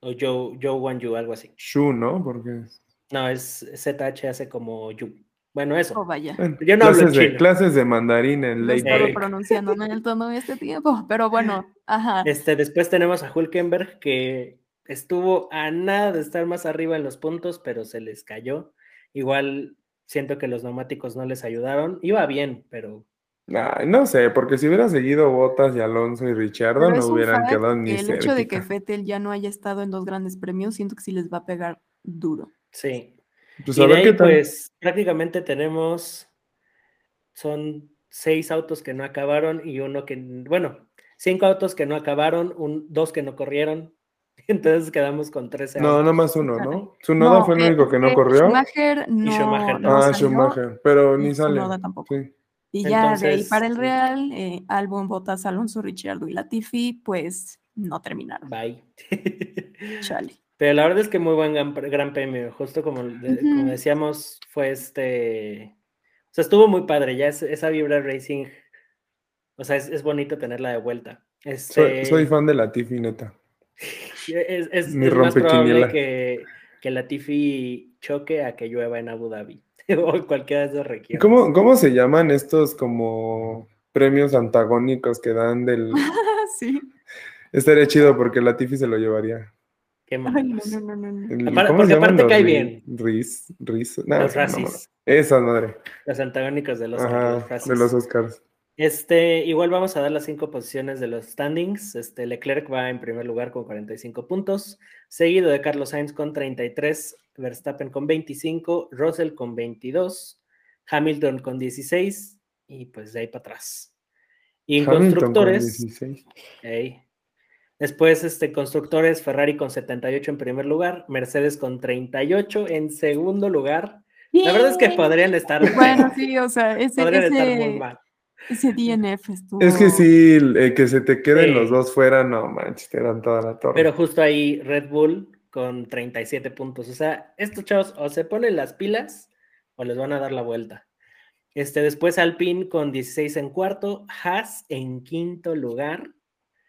O Yu, Yu Wan Yu, algo así. Shu, ¿no? Porque. No, es ZH hace como Yu. Bueno, eso. Oh, vaya. Yo no clases hablo de, Clases de mandarín en ley. No estoy pronunciándome en el tono de este tiempo, pero bueno, ajá. Este, después tenemos a Hulkenberg, que estuvo a nada de estar más arriba en los puntos, pero se les cayó. Igual siento que los neumáticos no les ayudaron. Iba bien, pero... no sé, porque si hubiera seguido Botas y Alonso y Richardo, no hubieran quedado ni El hecho de que Fettel ya no haya estado en dos grandes premios, siento que sí les va a pegar duro. Sí, pues y de ahí, pues prácticamente tenemos, son seis autos que no acabaron y uno que, bueno, cinco autos que no acabaron, un, dos que no corrieron. Entonces quedamos con 13 No, nada más uno, ¿no? Tsunoda fue el único que no eh, corrió. Schumacher no. Y Schumacher ah, Schumacher, pero ni sale. tampoco. Y ya de ahí para el Real, eh, Albon, Botas, Alonso, Richardo y Latifi, pues no terminaron. Bye. Chale. Pero la verdad es que muy buen gran, premio, justo como, decíamos, fue este, o sea, estuvo muy padre, ya esa vibra racing, o sea, es, bonito tenerla de vuelta. Este, soy, fan de la Tiffy, neta. Es, es, más probable que, que la Tiffy choque a que llueva en Abu Dhabi o cualquiera de esas regiones. ¿Cómo, ¿Cómo se llaman estos como premios antagónicos que dan del... sí. Estaría chido porque la Tiffy se lo llevaría. Qué Ay, no, no, no, no, no. El- Aparte- ¿cómo porque aparte los cae bien. Riz, Riz, no, Los racis. Esa madre. Las antagónicas de los, los Ajá, racis. de los Oscars. Este, igual vamos a dar las cinco posiciones de los standings. Este, Leclerc va en primer lugar con 45 puntos, seguido de Carlos Sainz con 33, Verstappen con 25, Russell con 22, Hamilton con 16 y pues de ahí para atrás. Y en Hamilton con constructores, 16. ey. Después este, constructores, Ferrari con 78 en primer lugar, Mercedes con 38 en segundo lugar. La verdad es que podrían estar, Bueno, sí, o sea, ese, podrían estar muy ese, mal. ese DNF estuvo. Es que sí, que se te queden Sí. los dos fuera, no manches, te dan toda la torre. Pero justo ahí Red Bull con 37 puntos. O sea, estos chavos o se ponen las pilas o les van a dar la vuelta. Este, después Alpine con 16 en cuarto, Haas en quinto lugar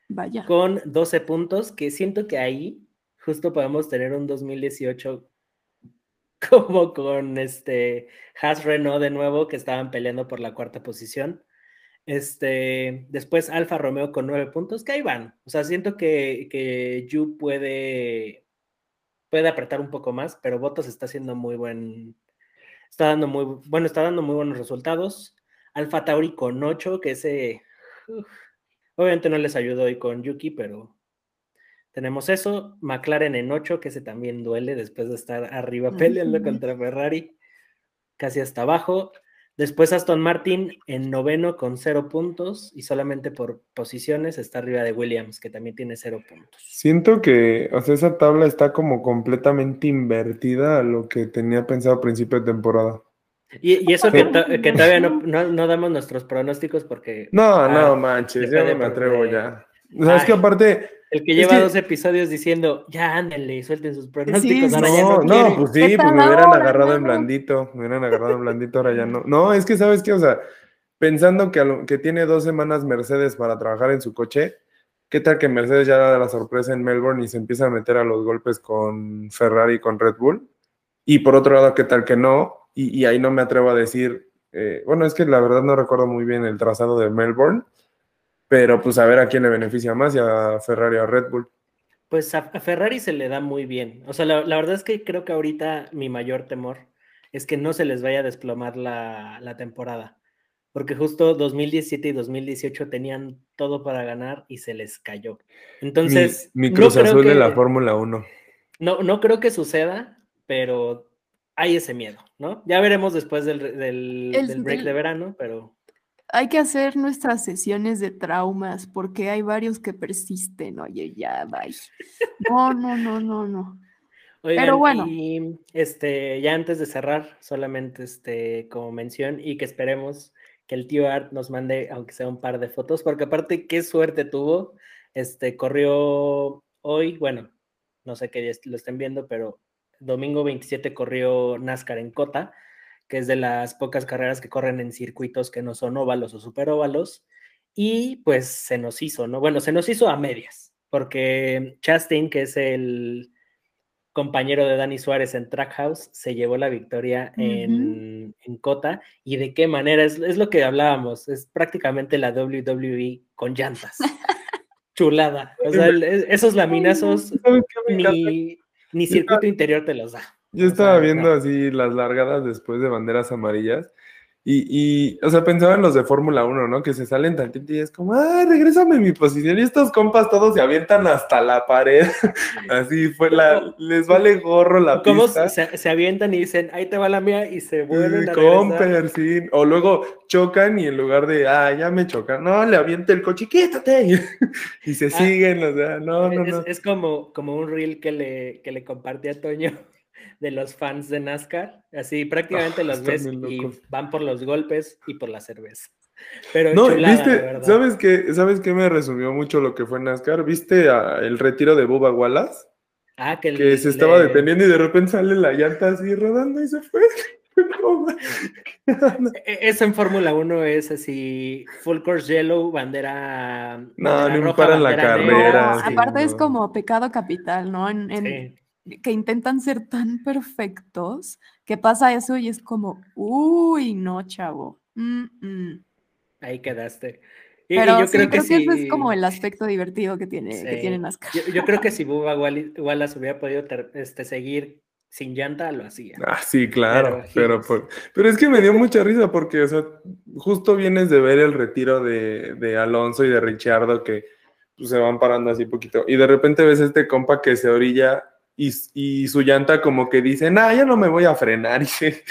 Vaya. con 12 puntos, que siento que ahí justo podemos tener un 2018 como con este Haas Renault de nuevo, que estaban peleando por la cuarta posición. Este, después Alfa Romeo con 9 puntos, que ahí van. O sea, siento que, que Yu puede, puede apretar un poco más, pero Bottas está haciendo muy buen, está dando muy, bueno, está dando muy buenos resultados. Alfa Tauri con 8, que ese, uf, obviamente no les ayudó hoy con Yuki, pero tenemos eso. McLaren en 8, que ese también duele después de estar arriba peleando contra Ferrari, casi hasta abajo. Después Aston Martin en noveno con 0 puntos y solamente por posiciones está arriba de Williams, que también tiene 0 puntos. Siento que, o sea, esa tabla está como completamente invertida a lo que tenía pensado a principio de temporada. Y, y eso que, to- que todavía no, no- no damos nuestros pronósticos porque No, Ah, no manches, ya no me atrevo porque- ya. O sea, es que aparte, el que Es lleva que- dos episodios diciendo, ya ándenle, suelten sus pronósticos, sí, ahora ya no, no, no, quiere". pues sí, ¿Qué pues me hubieran ahora, agarrado en blandito, me hubieran agarrado en blandito, ahora ya no. No, es que sabes qué, o sea, pensando que, lo- que tiene dos semanas Mercedes para trabajar en su coche, ¿qué tal que Mercedes ya da la sorpresa en Melbourne y se empieza a meter a los golpes con Ferrari y con Red Bull? Y por otro lado, ¿qué tal que no? Y, y ahí no me atrevo a decir, eh, bueno, es que la verdad no recuerdo muy bien el trazado de Melbourne, pero pues a ver a quién le beneficia más, y a Ferrari o a Red Bull. Pues a, Ferrari se le da muy bien. O sea, la, la verdad es que creo que ahorita mi mayor temor es que no se les vaya a desplomar la, la temporada. Porque justo 2017 y 2018 tenían todo para ganar y se les cayó. Entonces, mi, Cruz Azul de la Fórmula 1. No, no creo que suceda, pero hay ese miedo, ¿no? Ya veremos después del, del, El- del break del- de verano, pero Hay que hacer nuestras sesiones de traumas porque hay varios que persisten. Oye, ya, bye. No, no, no, no, no. Oigan, bueno. y este, ya antes de cerrar, solamente este, como mención, y que esperemos que el tío Art nos mande, aunque sea un par de fotos, porque aparte, qué suerte tuvo. Este, corrió hoy, bueno, no sé que lo estén viendo, pero domingo 27 corrió NASCAR en Cota, que es de las pocas carreras que corren en circuitos que no son óvalos o superóvalos, y pues se nos hizo, ¿no? Bueno, se nos hizo a medias, porque Chastain, que es el compañero de Dani Suárez en Trackhouse, se llevó la victoria en, en Cota. ¿Y de qué manera? Es, es, lo que hablábamos, es prácticamente la WWE con llantas. Chulada. O sea, el, esos laminazos ni, ni circuito interior te los da. Yo estaba o sea, viendo no. así las largadas después de banderas amarillas. Y, y, o sea, pensaban los de Fórmula 1, ¿no? Que se salen tantito y es como, ¡ay, regrésame mi posición! Y estos compas todos se avientan hasta la pared. Así fue la, les vale gorro la ¿Cómo pista. Se, se, avientan y dicen, ahí te va la mía, y se vuelven sí, a comper, sí. O luego chocan y en lugar de, ah, ya me chocan, no, le avienta el coche, quítate. y se ah, siguen, o sea, no, no, no. Es como, como un reel que le, que le compartí a Toño de los fans de NASCAR. Así prácticamente oh, los ves y van por los golpes y por la cerveza. Pero no, chulada, ¿viste? ¿Sabes qué? ¿Sabes qué me resumió mucho lo que fue NASCAR? ¿Viste a el retiro de Bubba Wallace? Ah, que, que se estaba deteniendo y de repente sale la llanta así rodando y se fue. E, Eso en Fórmula 1 es así, full course yellow, bandera. No, bandera no roja, paran la carrera. No, sí, aparte no. es como pecado capital, ¿no? En, en, Sí. Que intentan ser tan perfectos que pasa eso y es como, uy, no, chavo. Mm -mm. Ahí quedaste. Pero yo creo, que, ese es como el aspecto divertido que tiene, que tiene NASCAR. Yo, creo que si Bubba Wallace hubiera podido este, seguir sin llanta, lo hacía. Ah, sí, claro, pero, pero, es que me dio mucha risa porque, o sea, justo vienes de ver el retiro de, de Alonso y de Richardo que pues, se van parando así poquito y de repente ves este compa que se orilla y, y su llanta como que dice, nah, ya no me voy a frenar y se,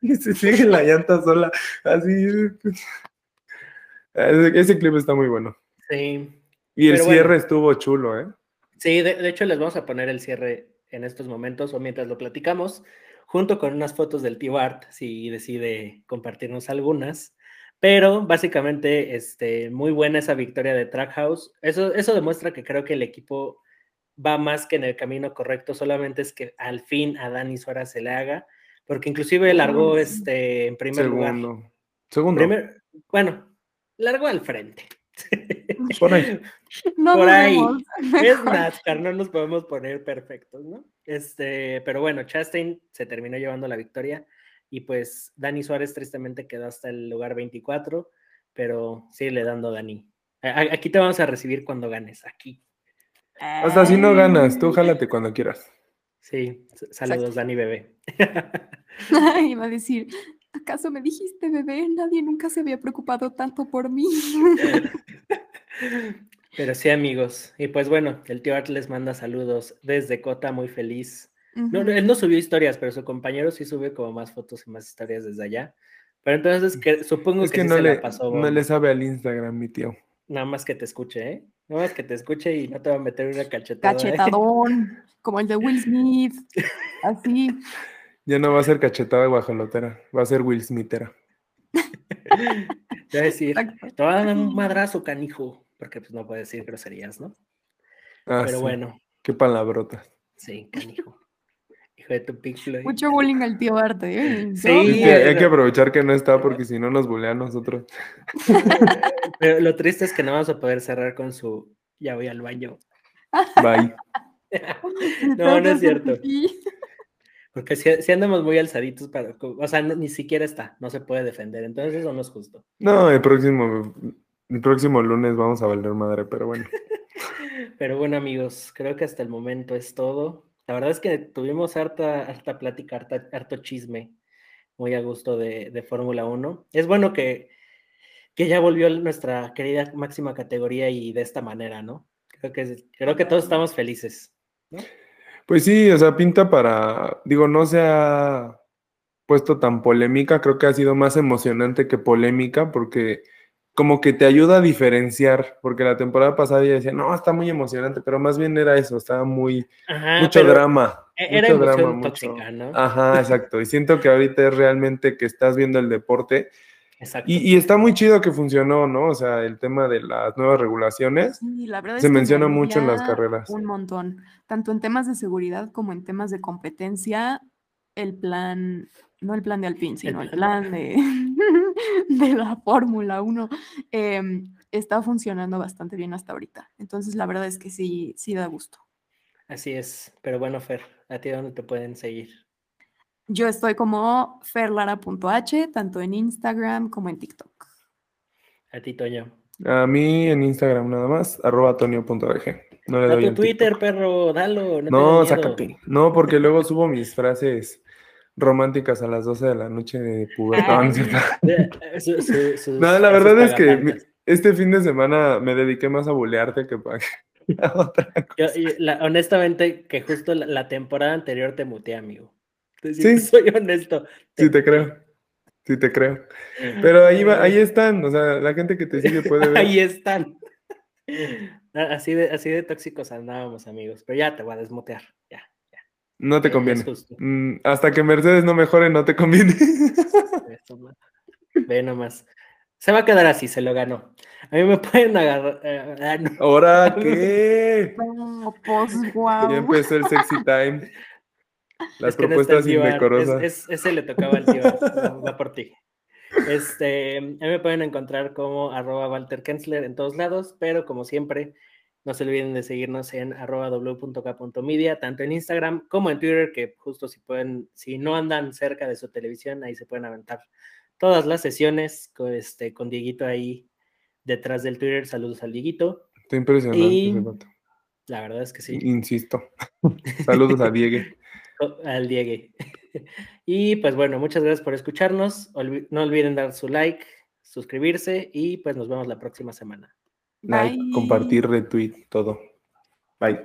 y se sigue la llanta sola, así. Ese, clip está muy bueno. Sí. Y el cierre estuvo chulo, ¿eh? Sí, de, hecho les vamos a poner el cierre en estos momentos o mientras lo platicamos, junto con unas fotos del tío Art, si decide compartirnos algunas. Pero básicamente, este, muy buena esa victoria de Trackhouse. Eso, eso demuestra que creo que el equipo va más que en el camino correcto, solamente es que al fin a Dani Suárez se le haga, porque inclusive largó este, en primer lugar. Segundo. bueno, largó al frente. Por ahí. Por ahí. Es NASCAR, no nos podemos poner perfectos, ¿no? Este, pero bueno, Chastain se terminó llevando la victoria y pues Dani Suárez tristemente quedó hasta el lugar 24, pero sigue dando Dani. Aquí te vamos a recibir cuando ganes, aquí. Hasta si no ganas, tú jálate cuando quieras. Sí, saludos Dani bebé. Iba a decir, ¿acaso me dijiste bebé? Nadie nunca se había preocupado tanto por mí. Pero sí, amigos. Y pues bueno, el tío Art les manda saludos desde Cota, muy feliz. no, él no subió historias, pero su compañero sí sube como más fotos y más historias desde allá. Pero entonces que, supongo que, no le, No le sabe al Instagram, mi tío. Nada más que te escuche, ¿eh? Nada más que te escuche y no te va a meter una cachetada. ¿eh? Cachetadón, como el de Will Smith, así. Ya no va a ser cachetada guajolotera, va a ser Will Smithera. Te voy a decir, te va a dar un madrazo, canijo porque pues no puede decir groserías, ¿no? Ah, Pero bueno. Qué palabrota. Sí, canijo. Hijo de tu pixel. Mucho bullying al tío Arte, ¿eh? Sí. hay que aprovechar que no está porque si no nos bulea a nosotros. Pero lo triste es que no vamos a poder cerrar con su ya voy al baño. Bye. no, no es cierto. Porque si, andamos muy alzaditos, para, o sea, ni siquiera está, no se puede defender, entonces eso no es justo. No, el próximo el próximo lunes vamos a valer madre, pero bueno. pero bueno, amigos, creo que hasta el momento es todo. La verdad es que tuvimos harta, harta plática, harto chisme, muy a gusto de, Fórmula 1. Es bueno que, que ya volvió nuestra querida máxima categoría y de esta manera, ¿no? Creo que, creo que todos estamos felices, Pues sí, o sea, pinta para, digo, no se ha puesto tan polémica, creo que ha sido más emocionante que polémica, porque como que te ayuda a diferenciar, porque la temporada pasada ya decía, no, está muy emocionante, pero más bien era eso, estaba muy, mucho drama. E-, era mucho drama, tóxica, ¿no? Ajá, exacto. Y siento que ahorita es realmente que estás viendo el deporte. Exacto. Y, está muy chido que funcionó, ¿no? O sea, el tema de las nuevas regulaciones sí, la verdad se menciona mucho en las carreras. Un montón, tanto en temas de seguridad como en temas de competencia, el plan no el plan de Alpine, sino el plan de, de la Fórmula 1, em, está funcionando bastante bien hasta ahorita. Entonces, la verdad es que sí, sí da gusto. Así es, pero bueno, Fer, ¿a ti dónde te pueden seguir? Yo estoy como ferlara.h, tanto en Instagram como en TikTok. A ti, Toño. A mí en Instagram nada más, arroba tonio.bg. No le doy tu Twitter, perro, dalo. No, no sácate. No, porque luego subo mis frases románticas a las 12 de la noche de pubertad. no, la verdad es que este fin de semana me dediqué más a bulearte que para otra cosa. honestamente, que justo la, temporada anterior te muteé, amigo. sí, soy honesto. Sí, te creo. Sí, te creo. Pero ahí, va, ahí están, o sea, la gente que te sigue puede ver. ahí están. Así de, así de tóxicos andábamos, amigos. Pero ya te voy a desmutear, ya. No te conviene. Mm, hasta que Mercedes no mejore, no te conviene. Ve nomás. Se va a quedar así, se lo ganó. A mí me pueden agarrar. Eh, ah, ¿Ahora qué? pues, Ya empezó el sexy time. Las propuestas indecorosas. ese le tocaba al tío. va por ti. Este, a mí me pueden encontrar como arroba Walter Kensler en todos lados, pero como siempre, no se olviden de seguirnos en arroba w.k.media, tanto en Instagram como en Twitter, que justo si pueden, si no andan cerca de su televisión, ahí se pueden aventar todas las sesiones con, este, con Dieguito ahí detrás del Twitter. Saludos al Dieguito. Está impresionante Y-. La verdad es que sí. Insisto. Saludos a Diego. Al Diegue. Y pues bueno, muchas gracias por escucharnos. Olvi- no olviden dar su like, suscribirse y pues nos vemos la próxima semana. Like, Bye. compartir, retweet, todo. Bye.